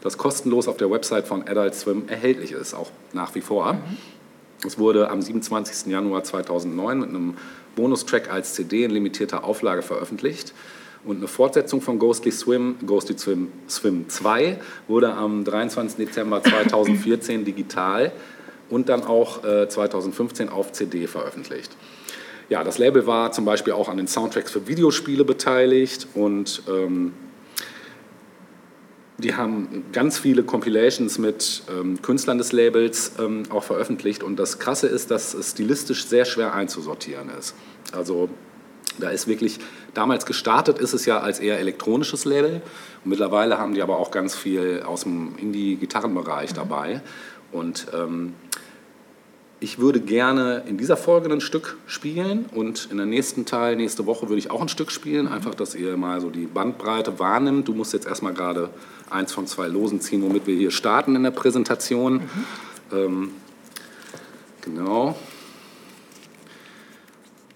das kostenlos auf der Website von Adult Swim erhältlich ist, auch nach wie vor. Es wurde am 27. Januar 2009 mit einem Bonustrack als CD in limitierter Auflage veröffentlicht. Und eine Fortsetzung von Ghostly Swim, Ghostly Swim, Swim 2, wurde am 23. Dezember *coughs* 2014 digital und dann auch äh, 2015 auf CD veröffentlicht. Ja, das Label war zum Beispiel auch an den Soundtracks für Videospiele beteiligt und ähm, die haben ganz viele Compilations mit ähm, Künstlern des Labels ähm, auch veröffentlicht. Und das Krasse ist, dass es stilistisch sehr schwer einzusortieren ist. Also da ist wirklich, damals gestartet ist es ja als eher elektronisches Label. Und mittlerweile haben die aber auch ganz viel aus dem Indie-Gitarrenbereich dabei. Und ähm, ich würde gerne in dieser Folge ein Stück spielen und in der nächsten Teil, nächste Woche, würde ich auch ein Stück spielen. Einfach, dass ihr mal so die Bandbreite wahrnimmt. Du musst jetzt erstmal gerade eins von zwei Losen ziehen, womit wir hier starten in der Präsentation. Ähm, genau.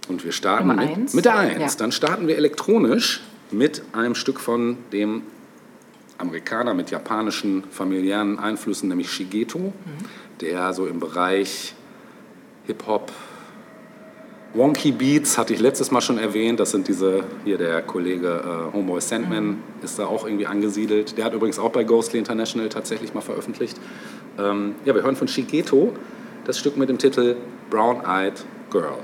Und wir starten Nummer mit, eins? mit der 1. Ja. Dann starten wir elektronisch mit einem Stück von dem Amerikaner mit japanischen familiären Einflüssen, nämlich Shigeto, der so im Bereich Hip-Hop, Wonky Beats hatte ich letztes Mal schon erwähnt. Das sind diese, hier der Kollege äh, Homeboy Sandman ist da auch irgendwie angesiedelt. Der hat übrigens auch bei Ghostly International tatsächlich mal veröffentlicht. Ähm, ja, wir hören von Shigeto das Stück mit dem Titel Brown Eyed Girl.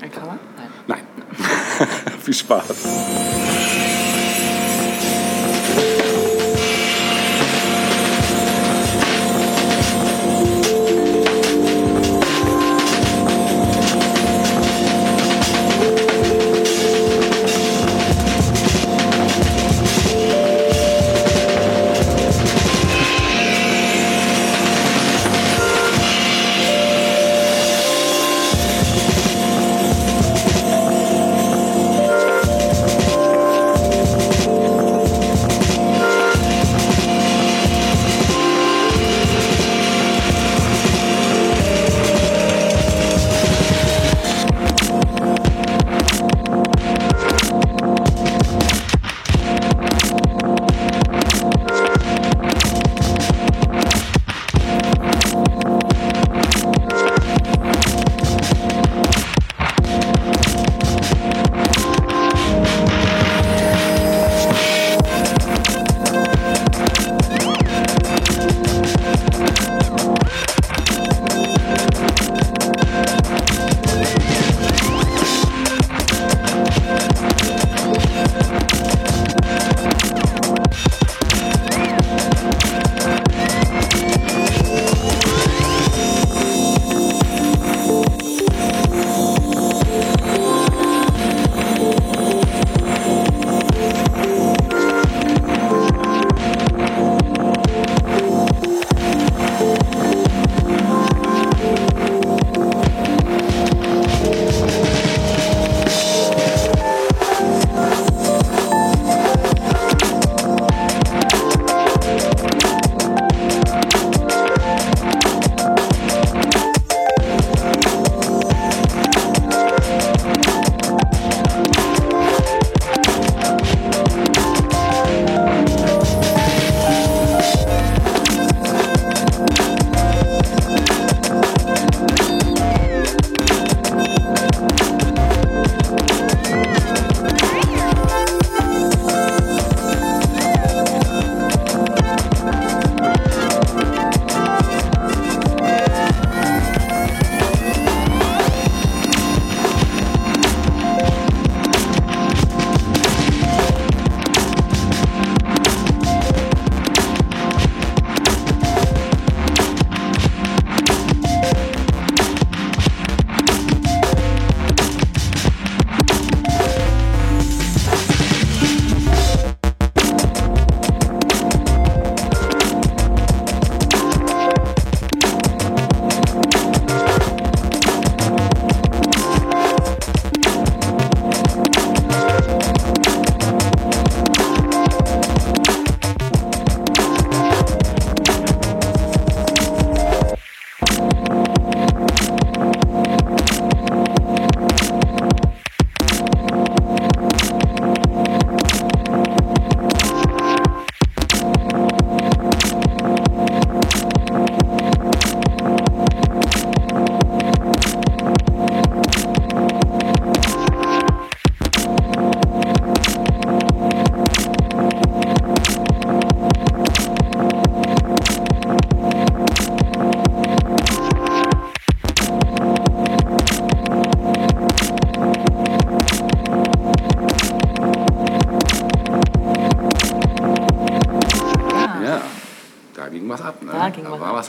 Ein Cover? Nein. Nein. *laughs* Viel Spaß.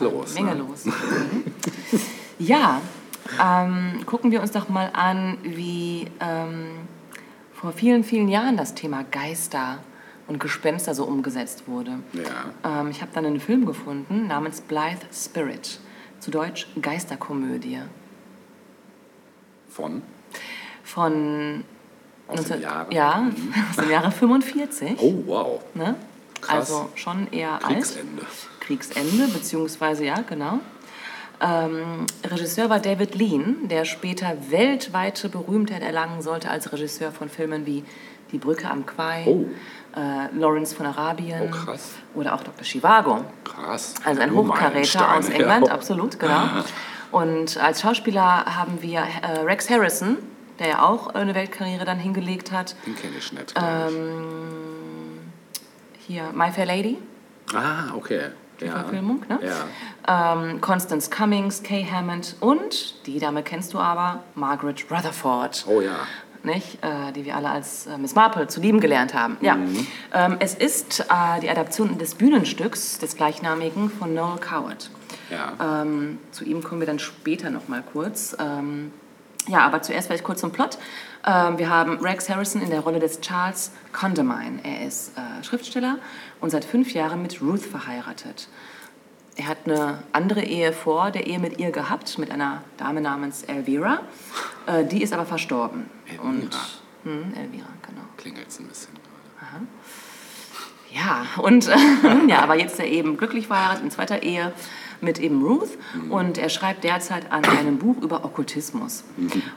Was los. Menge ne? los. ja, ähm, gucken wir uns doch mal an, wie ähm, vor vielen, vielen Jahren das Thema Geister und Gespenster so umgesetzt wurde. Ja. Ähm, ich habe dann einen Film gefunden namens Blythe Spirit, zu Deutsch Geisterkomödie, Von? von Aus den 19 Jahren? Ja, aus dem Jahre 45. Oh, wow. Ne? Krass. Also schon eher alt. Kriegsende. Kriegsende, beziehungsweise ja, genau. Ähm, Regisseur war David Lean, der später weltweite Berühmtheit erlangen sollte als Regisseur von Filmen wie Die Brücke am Quai, Oh. äh, Lawrence von Arabien Oh, oder auch Dr. Chivago. Krass. Also ein Du Hochkaräter aus England, ja. absolut, genau. *laughs* Und als Schauspieler haben wir äh, Rex Harrison, der ja auch eine Weltkarriere dann hingelegt hat. Den kenne ich nicht. Ähm, hier My Fair Lady, Ah, okay. Die Ja. Verfilmung, ne? Ja. ähm, Constance Cummings, Kay Hammond und, die Dame kennst du aber, Margaret Rutherford. Oh ja. Nicht? Äh, die wir alle als äh, Miss Marple zu lieben gelernt haben. Ja. Mhm. Ähm, es ist äh, die Adaption des Bühnenstücks des gleichnamigen von Noel Coward. Ja. Ähm, zu ihm kommen wir dann später noch mal kurz. Ähm, ja, aber zuerst vielleicht kurz zum Plot. Ähm, wir haben Rex Harrison in der Rolle des Charles Condamine. Er ist äh, Schriftsteller und seit fünf Jahren mit Ruth verheiratet. Er hat eine andere Ehe vor der Ehe mit ihr gehabt, mit einer Dame namens Elvira. Äh, die ist aber verstorben. Elvira. Und, hm, Elvira, genau. Klingelt's ein bisschen. Ja, und *laughs* ja, aber jetzt ist er eben glücklich verheiratet in zweiter Ehe mit eben Ruth und er schreibt derzeit an einem Buch über Okkultismus.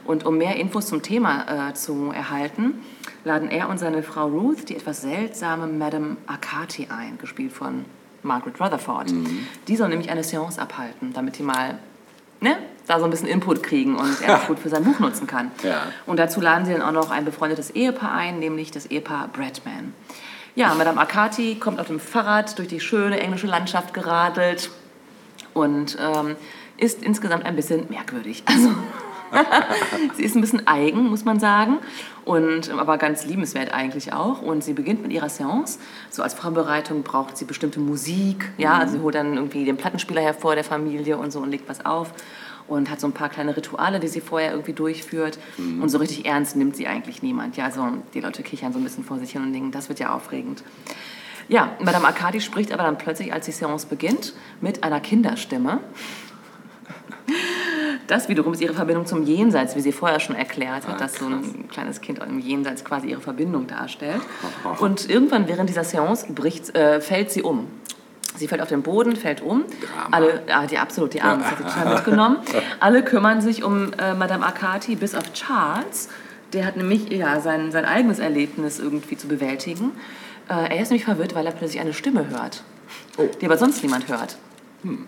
Und um mehr Infos zum Thema äh, zu erhalten, laden er und seine Frau Ruth die etwas seltsame Madame Akati ein, gespielt von Margaret Rutherford. Die soll nämlich eine Seance abhalten, damit die mal ne, da so ein bisschen Input kriegen und er das *laughs* gut für sein Buch nutzen kann. Ja. Und dazu laden sie dann auch noch ein befreundetes Ehepaar ein, nämlich das Ehepaar Bradman. Ja, Madame Akati kommt auf dem Fahrrad durch die schöne englische Landschaft geradelt und ähm, ist insgesamt ein bisschen merkwürdig. Also *laughs* sie ist ein bisschen eigen, muss man sagen, und ähm, aber ganz liebenswert eigentlich auch. Und sie beginnt mit ihrer Seance. So als Vorbereitung braucht sie bestimmte Musik. Ja, also sie holt dann irgendwie den Plattenspieler hervor der Familie und so und legt was auf und hat so ein paar kleine Rituale, die sie vorher irgendwie durchführt. Und so richtig ernst nimmt sie eigentlich niemand. Ja, also die Leute kichern so ein bisschen vor sich hin und denken, das wird ja aufregend. Ja, Madame Arcadi spricht aber dann plötzlich, als die Seance beginnt, mit einer Kinderstimme. Das wiederum ist ihre Verbindung zum Jenseits, wie sie vorher schon erklärt hat, Ah, dass so ein kleines Kind im Jenseits quasi ihre Verbindung darstellt. Und irgendwann während dieser Seance bricht, äh, fällt sie um. Sie fällt auf den Boden, fällt um. Drama. Alle, ja, die absolut, die Arme, das hat sie total mitgenommen. *laughs* Alle kümmern sich um äh, Madame Arcati, bis auf Charles. Der hat nämlich ja, sein, sein eigenes Erlebnis irgendwie zu bewältigen. Äh, er ist nämlich verwirrt, weil er plötzlich eine Stimme hört, die aber sonst niemand hört. Hm,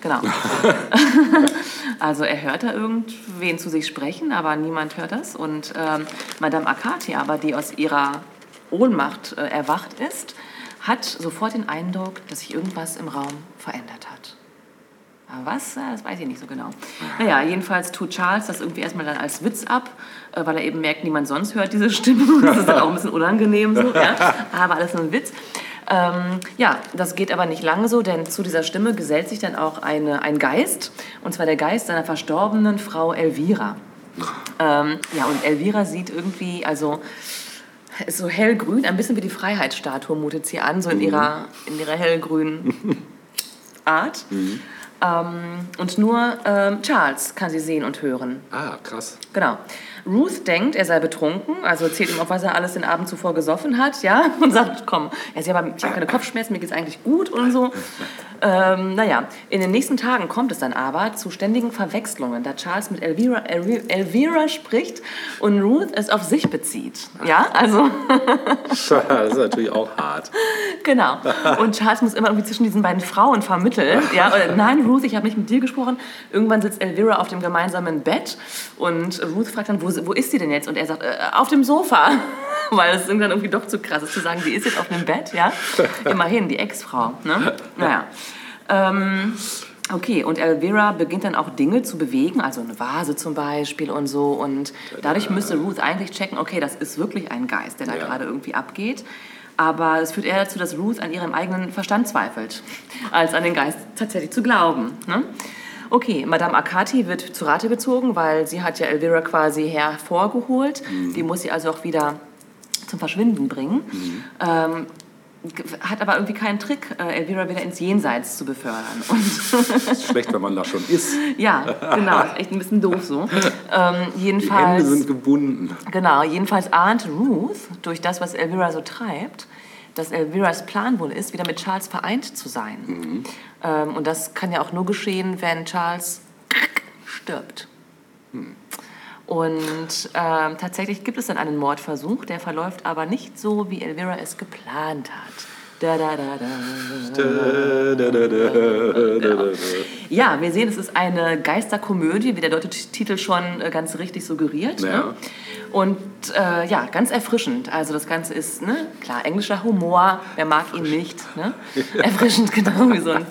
genau. *laughs* *laughs* also er hört da irgendwen zu sich sprechen, aber niemand hört das. Und ähm, Madame Akati aber, die aus ihrer Ohnmacht äh, erwacht ist, hat sofort den Eindruck, dass sich irgendwas im Raum verändert hat. Aber was? Ja, Das weiß ich nicht so genau. Naja, jedenfalls tut Charles das irgendwie erstmal dann als Witz ab, äh, weil er eben merkt, niemand sonst hört diese Stimme. *laughs* Das ist dann auch ein bisschen unangenehm so. Ja? Aber alles nur ein Witz. Ähm, ja, das geht aber nicht lange so, denn zu dieser Stimme gesellt sich dann auch eine, ein Geist. Und zwar der Geist seiner verstorbenen Frau Elvira. Ähm, ja, und Elvira sieht irgendwie, also ist so hellgrün, ein bisschen wie die Freiheitsstatue mutet sie an, so in ihrer, in ihrer hellgrünen *laughs* Art. Ähm, und nur ähm, Charles kann sie sehen und hören. Ah, krass. Genau. Ruth denkt, er sei betrunken, also erzählt ihm auch, was er alles den Abend zuvor gesoffen hat, ja, *laughs* und sagt, komm, er sagt, aber ich habe keine Kopfschmerzen, mir geht's eigentlich gut und so. Ähm, naja, in den nächsten Tagen kommt es dann aber zu ständigen Verwechslungen, da Charles mit Elvira, Elvi- Elvira spricht und Ruth es auf sich bezieht. Ja, also *laughs* Das ist natürlich auch hart. Genau. Und Charles muss immer irgendwie zwischen diesen beiden Frauen vermitteln. Ja, oder, nein, Ruth, ich habe nicht mit dir gesprochen. Irgendwann sitzt Elvira auf dem gemeinsamen Bett und Ruth fragt dann, wo, wo ist sie denn jetzt? Und er sagt, äh, auf dem Sofa. *laughs* Weil es irgendwann irgendwie doch zu krass ist zu sagen, sie ist jetzt auf dem Bett. Ja, immerhin die Ex-Frau. Ne? Naja. Ähm, Okay, und Elvira beginnt dann auch Dinge zu bewegen, also eine Vase zum Beispiel und so. Und dadurch müsste Ruth eigentlich checken, okay, das ist wirklich ein Geist, der da Ja. gerade irgendwie abgeht. Aber es führt eher dazu, dass Ruth an ihrem eigenen Verstand zweifelt, als an den Geist tatsächlich zu glauben. Ne? Okay, Madame Akati wird zu Rate gezogen, weil sie hat ja Elvira quasi hervorgeholt. Die muss sie also auch wieder zum Verschwinden bringen. Ähm, g- hat aber irgendwie keinen Trick, äh, Elvira wieder ins Jenseits zu befördern. *laughs* Und Ist schlecht, wenn man da schon ist. ja, genau, ist echt ein bisschen doof so. Ähm, Die Hände jedenfalls, sind gebunden. genau, jedenfalls ahnt Ruth durch das, was Elvira so treibt, dass Elviras Plan wohl ist, wieder mit Charles vereint zu sein. Ähm, und das kann ja auch nur geschehen, wenn Charles stirbt. Und ähm, tatsächlich gibt es dann einen Mordversuch, der verläuft aber nicht so, wie Elvira es geplant hat. Da, da, da, da. Ja, wir sehen, es ist eine Geisterkomödie, wie der deutsche Titel schon äh, ganz richtig suggeriert. Ja. Ne? Und äh, ja, ganz erfrischend. Also das Ganze ist, ne, klar, englischer Humor, wer mag ihn nicht. Ne? *laughs* Erfrischend, genau wie so ein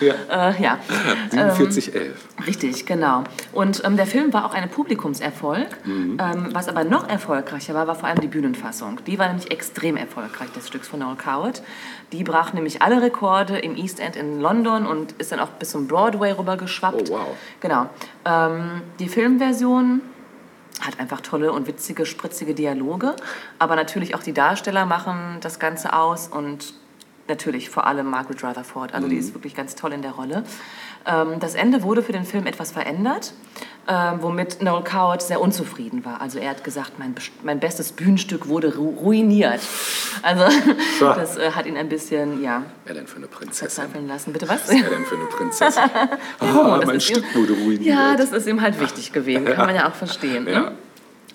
Ja. Äh, ja, 4711. richtig, genau. Und ähm, der Film war auch ein Publikumserfolg. Mhm. Ähm, was aber noch erfolgreicher war, war vor allem die Bühnenfassung. Die war nämlich extrem erfolgreich des Stücks von Noel Coward. Die brach nämlich alle Rekorde im East End in London und ist dann auch bis zum Broadway rüber geschwappt. Oh, wow. Genau. Ähm, die Filmversion hat einfach tolle und witzige, spritzige Dialoge. Aber natürlich auch die Darsteller machen das Ganze aus und natürlich vor allem Margaret Rutherford. Also die ist wirklich ganz toll in der Rolle. Ähm, das Ende wurde für den Film etwas verändert, ähm, womit Noel Coward sehr unzufrieden war. Also er hat gesagt, mein, mein bestes Bühnenstück wurde ru ruiniert. Also *laughs* So. das äh, hat ihn ein bisschen, ja, Wer denn für eine Prinzessin? verzweifeln lassen. Bitte was? Wer denn für eine Prinzessin? *laughs* Oh, das mein ist ihm- Stück wurde ruiniert. Ja, das ist ihm halt wichtig gewesen. Kann man ja auch verstehen. Ne?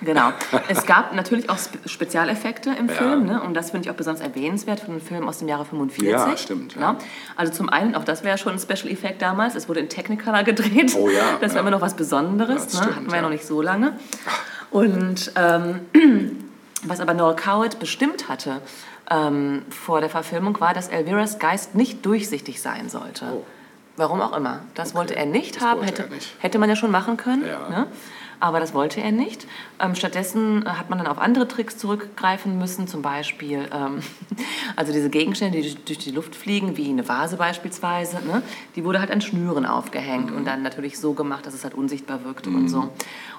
Genau. Es gab natürlich auch Spe Spezialeffekte im Ja. Film. Ne? Und das finde ich auch besonders erwähnenswert für einen Film aus dem Jahre 45. Ja, stimmt, Genau. ja. Also zum einen, auch das wäre schon ein Special Effekt damals. Es wurde in Technicolor gedreht. Oh ja, Das war immer noch was Besonderes. Ne? stimmt, Hatten wir ja noch nicht so lange. Und ähm, *clears throat* was aber Noel Coward bestimmt hatte ähm, vor der Verfilmung, war, dass Elviras Geist nicht durchsichtig sein sollte. Oh. Warum auch immer. Das wollte er nicht das haben. Hätte, er nicht. hätte man ja schon machen können. Ja. Ne? Aber das wollte er nicht. Ähm, stattdessen äh, hat man dann auf andere Tricks zurückgreifen müssen, zum Beispiel ähm, *laughs* also diese Gegenstände, die durch- die Luft fliegen, wie eine Vase beispielsweise, ne? die wurde halt an Schnüren aufgehängt und dann natürlich so gemacht, dass es halt unsichtbar wirkte und so.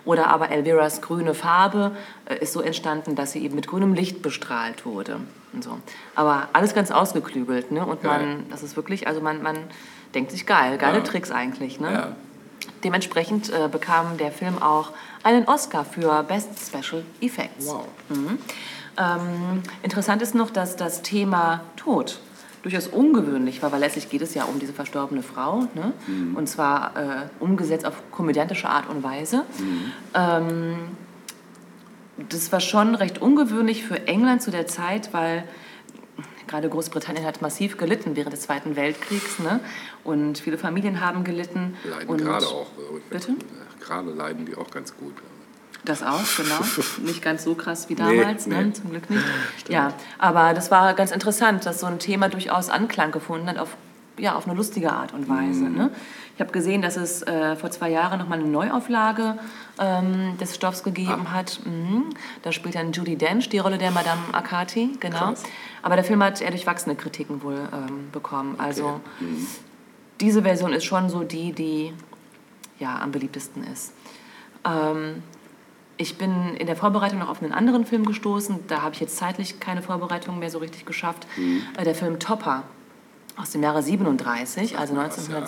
Oder aber Elviras grüne Farbe äh, ist so entstanden, dass sie eben mit grünem Licht bestrahlt wurde und so. Aber alles ganz ausgeklügelt, ne? Und man, das ist wirklich, also man, man denkt sich geil, geile Ja. Tricks eigentlich, ne? Ja. Dementsprechend äh, bekam der Film auch einen Oscar für Best Special Effects. Wow. Ähm, interessant ist noch, dass das Thema Tod durchaus ungewöhnlich war, weil letztlich geht es ja um diese verstorbene Frau. Ne? Und zwar äh, umgesetzt auf komödiantische Art und Weise. Ähm, das war schon recht ungewöhnlich für England zu der Zeit, weil gerade Großbritannien hat massiv gelitten während des Zweiten Weltkriegs. Ne? Und viele Familien haben gelitten. Leiden und gerade auch. Bitte? Gerade leiden die auch ganz gut. Das auch, genau. *laughs* Nicht ganz so krass wie damals, nee. Ne? zum Glück nicht. *laughs* Ja, aber das war ganz interessant, dass so ein Thema durchaus Anklang gefunden hat auf, ja, auf eine lustige Art und Weise. Mhm. Ne? Ich habe gesehen, dass es äh, vor zwei Jahren nochmal eine Neuauflage ähm, des Stoffs gegeben Ah. hat. Mhm. Da spielt dann Judy Dench die Rolle der Madame Akati, genau. Krass. Aber der Film hat eher durchwachsene Kritiken wohl ähm, bekommen. Also Mhm. diese Version ist schon so die, die ja, am beliebtesten ist. Ähm, ich bin in der Vorbereitung noch auf einen anderen Film gestoßen. Da habe ich jetzt zeitlich keine Vorbereitung mehr so richtig geschafft. Mhm. Äh, Der Film Topper aus dem Jahre 37, also mir was, ja.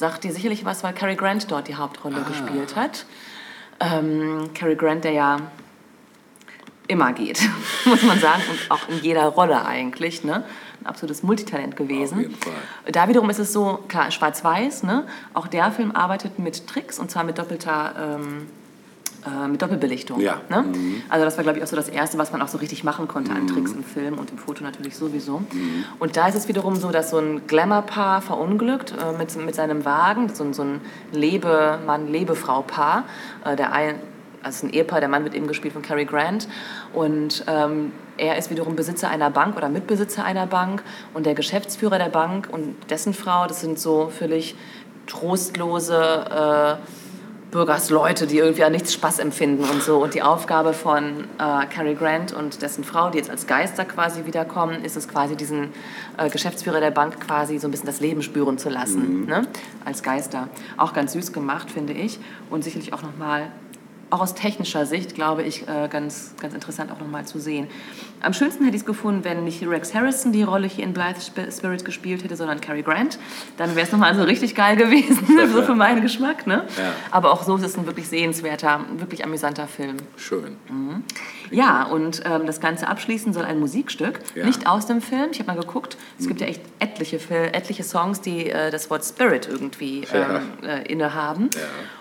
1937. Sagt dir sicherlich was, weil Cary Grant dort die Hauptrolle gespielt hat. Ähm, Cary Grant, der ja immer geht, *laughs* muss man sagen, und auch in jeder Rolle eigentlich. Ne? Ein absolutes Multitalent gewesen. Auf jeden Fall. Da wiederum ist es so, klar, schwarz-weiß, ne? auch der Film arbeitet mit Tricks und zwar mit doppelter, ähm, äh, mit Doppelbelichtung. Ja. Ne? Also das war, glaube ich, auch so das Erste, was man auch so richtig machen konnte an Tricks im Film und im Foto natürlich sowieso. Und da ist es wiederum so, dass so ein Glamour-Paar verunglückt äh, mit, mit seinem Wagen, so, ein- so ein Lebemann-Lebefrau-Paar. Äh, der ein, also ein Ehepaar, der Mann wird eben gespielt von Cary Grant und ähm, er ist wiederum Besitzer einer Bank oder Mitbesitzer einer Bank und der Geschäftsführer der Bank und dessen Frau, das sind so völlig trostlose, äh, Bürgersleute, die irgendwie an nichts Spaß empfinden und so. Und die Aufgabe von äh, Cary Grant und dessen Frau, die jetzt als Geister quasi wiederkommen, ist es quasi diesen äh, Geschäftsführer der Bank quasi so ein bisschen das Leben spüren zu lassen, ne? als Geister. Auch ganz süß gemacht, finde ich. Und sicherlich auch nochmal, auch aus technischer Sicht, glaube ich, äh, ganz, ganz interessant auch nochmal zu sehen. Am schönsten hätte ich es gefunden, wenn nicht Rex Harrison die Rolle hier in Blythe Sp- Spirit gespielt hätte, sondern Cary Grant. Dann wäre es nochmal so richtig geil gewesen, *laughs* so für meinen Geschmack. Ne? Ja. Aber auch so ist es ein wirklich sehenswerter, wirklich amüsanter Film. Schön. Ja, und ähm, das Ganze abschließen soll ein Musikstück, Ja. nicht aus dem Film. Ich habe mal geguckt, es gibt ja echt etliche, etliche Songs, die äh, das Wort Spirit irgendwie Ja. ähm, äh, innehaben.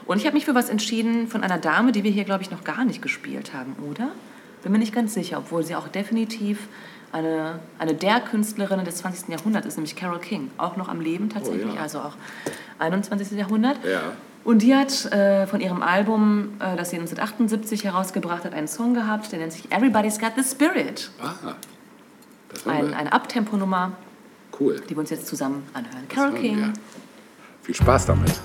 Und ich habe mich für was entschieden von einer Dame, die wir hier, glaube ich, noch gar nicht gespielt haben, oder? Bin mir nicht ganz sicher, obwohl sie auch definitiv eine, eine der Künstlerinnen des 20. Jahrhunderts ist, nämlich Carole King. Auch noch am Leben tatsächlich, Oh ja. also auch 21. Jahrhundert. Ja. Und die hat äh, von ihrem Album, äh, das sie 1978 herausgebracht hat, einen Song gehabt, der nennt sich Everybody's Got the Spirit. Ah, das haben Ein, eine Abtempo-Nummer, Cool. die wir uns jetzt zusammen anhören. Haben King. wir. Viel Spaß damit.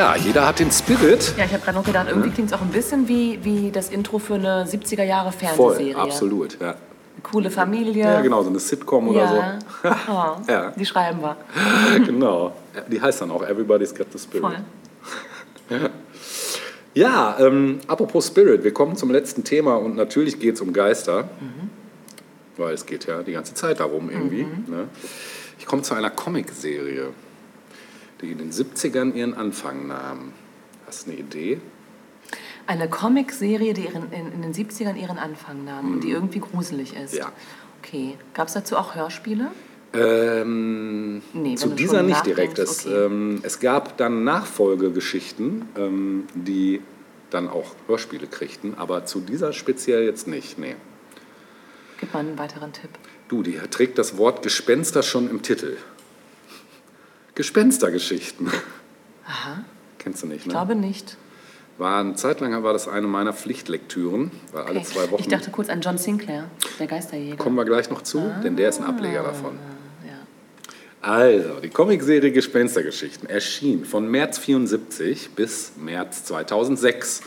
Ja, jeder hat den Spirit. Ja, ich habe gerade noch gedacht, irgendwie klingt es auch ein bisschen wie, wie das Intro für eine 70er Jahre Voll, Fernsehserie. absolut. Ja. Eine coole Familie. ja, genau, so eine Sitcom oder Ja. so. *laughs* Oh, Ja. Die schreiben wir. *laughs* genau. Die heißt dann auch Everybody's Got the Spirit. Voll. Ja, ähm, apropos Spirit, wir kommen zum letzten Thema und natürlich geht es um Geister, weil es geht ja die ganze Zeit darum irgendwie. Ne? Ich komme zu einer Comicserie, die in den 70ern ihren Anfang nahm. Hast du eine Idee? Eine Comicserie, die ihren, in, in den 70ern ihren Anfang nahm und die irgendwie gruselig ist. Mhm. Ja. Okay. Gab es dazu auch Hörspiele? Ähm, Nee, zu dieser nicht direkt. nachdenkst, Es, okay. ähm, es gab dann Nachfolgegeschichten, ähm, die dann auch Hörspiele kriegten, aber zu dieser speziell jetzt nicht. Nee. Gib mal einen weiteren Tipp. Du, die trägt das Wort Gespenster schon im Titel. Gespenstergeschichten. Aha. Kennst du nicht, Ich ne? glaube nicht. War, eine Zeit lang war das eine meiner Pflichtlektüren, weil alle Okay. zwei Wochen. Ich dachte kurz an John Sinclair, der Geisterjäger. kommen wir gleich noch zu, denn der ist ein Ableger davon. Ja. Also, die Comicserie Gespenstergeschichten erschien von März 74 bis März 2006.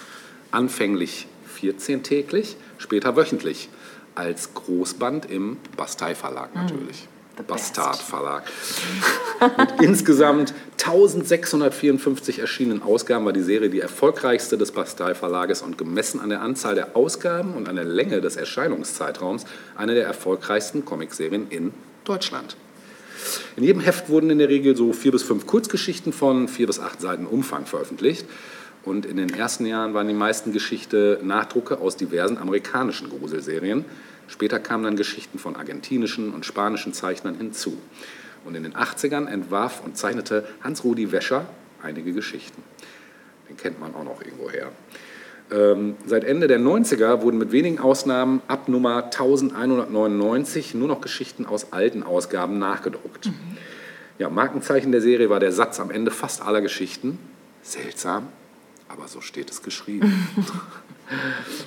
Anfänglich 14-täglich, später wöchentlich. Als Großband im Bastei Verlag natürlich. The Bastard best. Verlag. Mit insgesamt 1654 erschienenen Ausgaben war die Serie die erfolgreichste des Bastei Verlages und gemessen an der Anzahl der Ausgaben und an der Länge des Erscheinungszeitraums eine der erfolgreichsten Comicserien in Deutschland. In jedem Heft wurden in der Regel so vier bis fünf Kurzgeschichten von vier bis acht Seiten Umfang veröffentlicht. Und in den ersten Jahren waren die meisten Geschichte Nachdrucke aus diversen amerikanischen Gruselserien. Später kamen dann Geschichten von argentinischen und spanischen Zeichnern hinzu. Und in den 80ern entwarf und zeichnete Hans-Rudi Wäscher einige Geschichten. Den kennt man auch noch irgendwoher. Ähm, seit Ende der 90er wurden mit wenigen Ausnahmen ab Nummer 1199 nur noch Geschichten aus alten Ausgaben nachgedruckt. Ja, Markenzeichen der Serie war der Satz am Ende fast aller Geschichten. Seltsam, aber so steht es geschrieben. *laughs*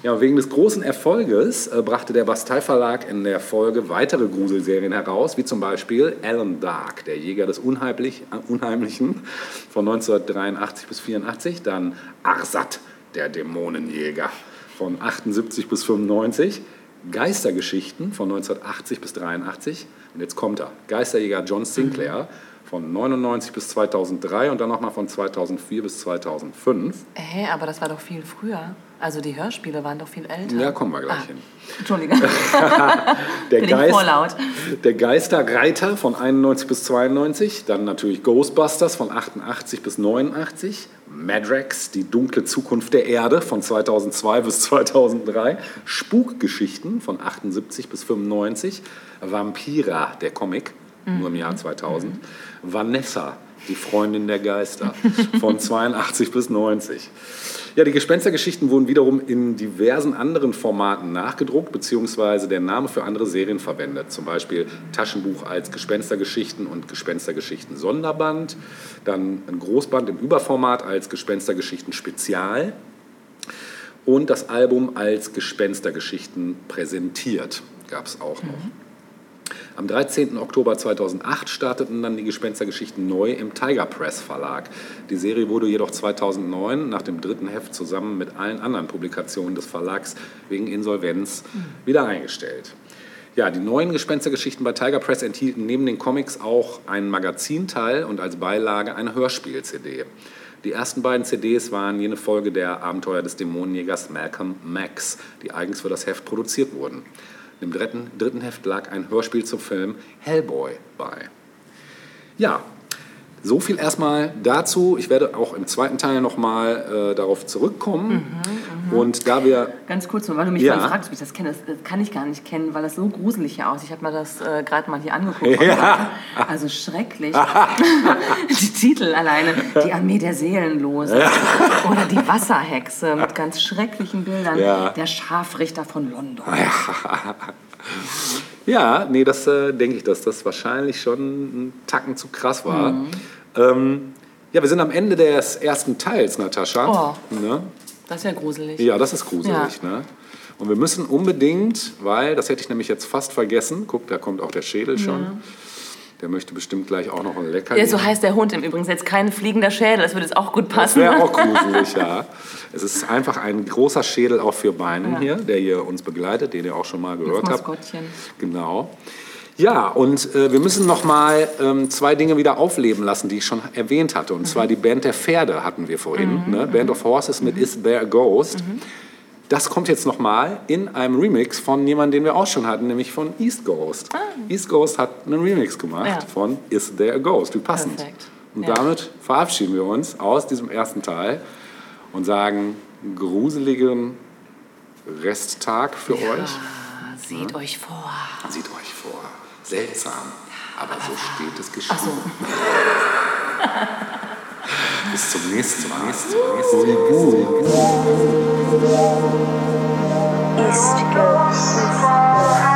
ja, wegen des großen Erfolges äh, brachte der Bastei Verlag in der Folge weitere Gruselserien heraus, wie zum Beispiel Alan Dark, der Jäger des Unheimlich, äh, Unheimlichen von 1983 bis 84, dann Arsat, der Dämonenjäger von 78 bis 95, Geistergeschichten von 1980 bis 83 und jetzt kommt er, Geisterjäger John Sinclair von 99 bis 2003 und dann nochmal von 2004 bis 2005. Hä, aber das war doch viel früher. Also die Hörspiele waren doch viel älter. Ja, kommen wir gleich Ah, hin. Entschuldige. *laughs* *laughs* Der, Bin ich vorlaut. der Geisterreiter von 91 bis 92, dann natürlich Ghostbusters von 88 bis 89, Madrax, die dunkle Zukunft der Erde von 2002 bis 2003, Spukgeschichten von 78 bis 95, Vampira, der Comic, nur im Jahr 2000, Vanessa, die Freundin der Geister von *laughs* 82 bis 90. Ja, die Gespenstergeschichten wurden wiederum in diversen anderen Formaten nachgedruckt, beziehungsweise der Name für andere Serien verwendet. Zum Beispiel Taschenbuch als Gespenstergeschichten und Gespenstergeschichten Sonderband. Dann ein Großband im Überformat als Gespenstergeschichten Spezial. Und das Album als Gespenstergeschichten präsentiert gab es auch noch. Am 13. Oktober 2008 starteten dann die Gespenstergeschichten neu im Tiger Press Verlag. Die Serie wurde jedoch 2009 nach dem dritten Heft zusammen mit allen anderen Publikationen des Verlags wegen Insolvenz wieder eingestellt. Ja, die neuen Gespenstergeschichten bei Tiger Press enthielten neben den Comics auch einen Magazinteil und als Beilage eine Hörspiel-CD. Die ersten beiden CDs waren jene Folge der Abenteuer des Dämonenjägers Malcolm Max, die eigens für das Heft produziert wurden. Im dritten, dritten Heft lag ein Hörspiel zum Film Hellboy bei. Ja, so viel erstmal dazu. Ich werde auch im zweiten Teil nochmal äh, darauf zurückkommen. Und da wir Ganz kurz nur, weil du mich Ja. vorhin fragst, ob ich das kenne. Das, das kann ich gar nicht kennen, weil das so gruselig hier aussieht. Ich habe mir das äh, gerade mal hier angeguckt. Ja. *laughs* Also schrecklich. *laughs* die Titel alleine. Die Armee der Seelenlosen. Oder die Wasserhexe mit ganz schrecklichen Bildern. Ja. Der Scharfrichter von London. Ja, nee, das äh, denke ich, dass das wahrscheinlich schon ein Tacken zu krass war. Mhm. Ähm, ja, wir sind am Ende des ersten Teils, Natascha. Oh. Ne? Das ist ja gruselig. Ja, das ist gruselig. Ne? Und wir müssen unbedingt, weil, das hätte ich nämlich jetzt fast vergessen, guck, da kommt auch der Schädel schon. Der möchte bestimmt gleich auch noch ein Leckerli. Ja, so heißt der Hund im Übrigen. Jetzt kein fliegender Schädel, das würde jetzt auch gut Das passen. wäre auch *laughs* gruselig, ja. Es ist einfach ein großer Schädel auch für Beinen Ja. hier, der hier uns begleitet, den ihr auch schon mal gehört habt. Maskottchen. Genau. Ja, und äh, wir müssen noch mal ähm, zwei Dinge wieder aufleben lassen, die ich schon erwähnt hatte. Und zwar die Band der Pferde hatten wir vorhin, ne? Band of Horses mit Is There a Ghost. Das kommt jetzt noch mal in einem Remix von jemandem, den wir auch schon hatten, nämlich von East Ghost. East Ghost hat einen Remix gemacht Ja. von Is There a Ghost, wie passend. Perfekt. Und Ja. damit verabschieden wir uns aus diesem ersten Teil und sagen gruseligen Resttag für euch. Ah, Seht euch vor. Sieht euch vor. Seltsam. Aber so steht es geschrieben. *laughs* Bis zum nächsten Mal. Nächsten Mal. Coast.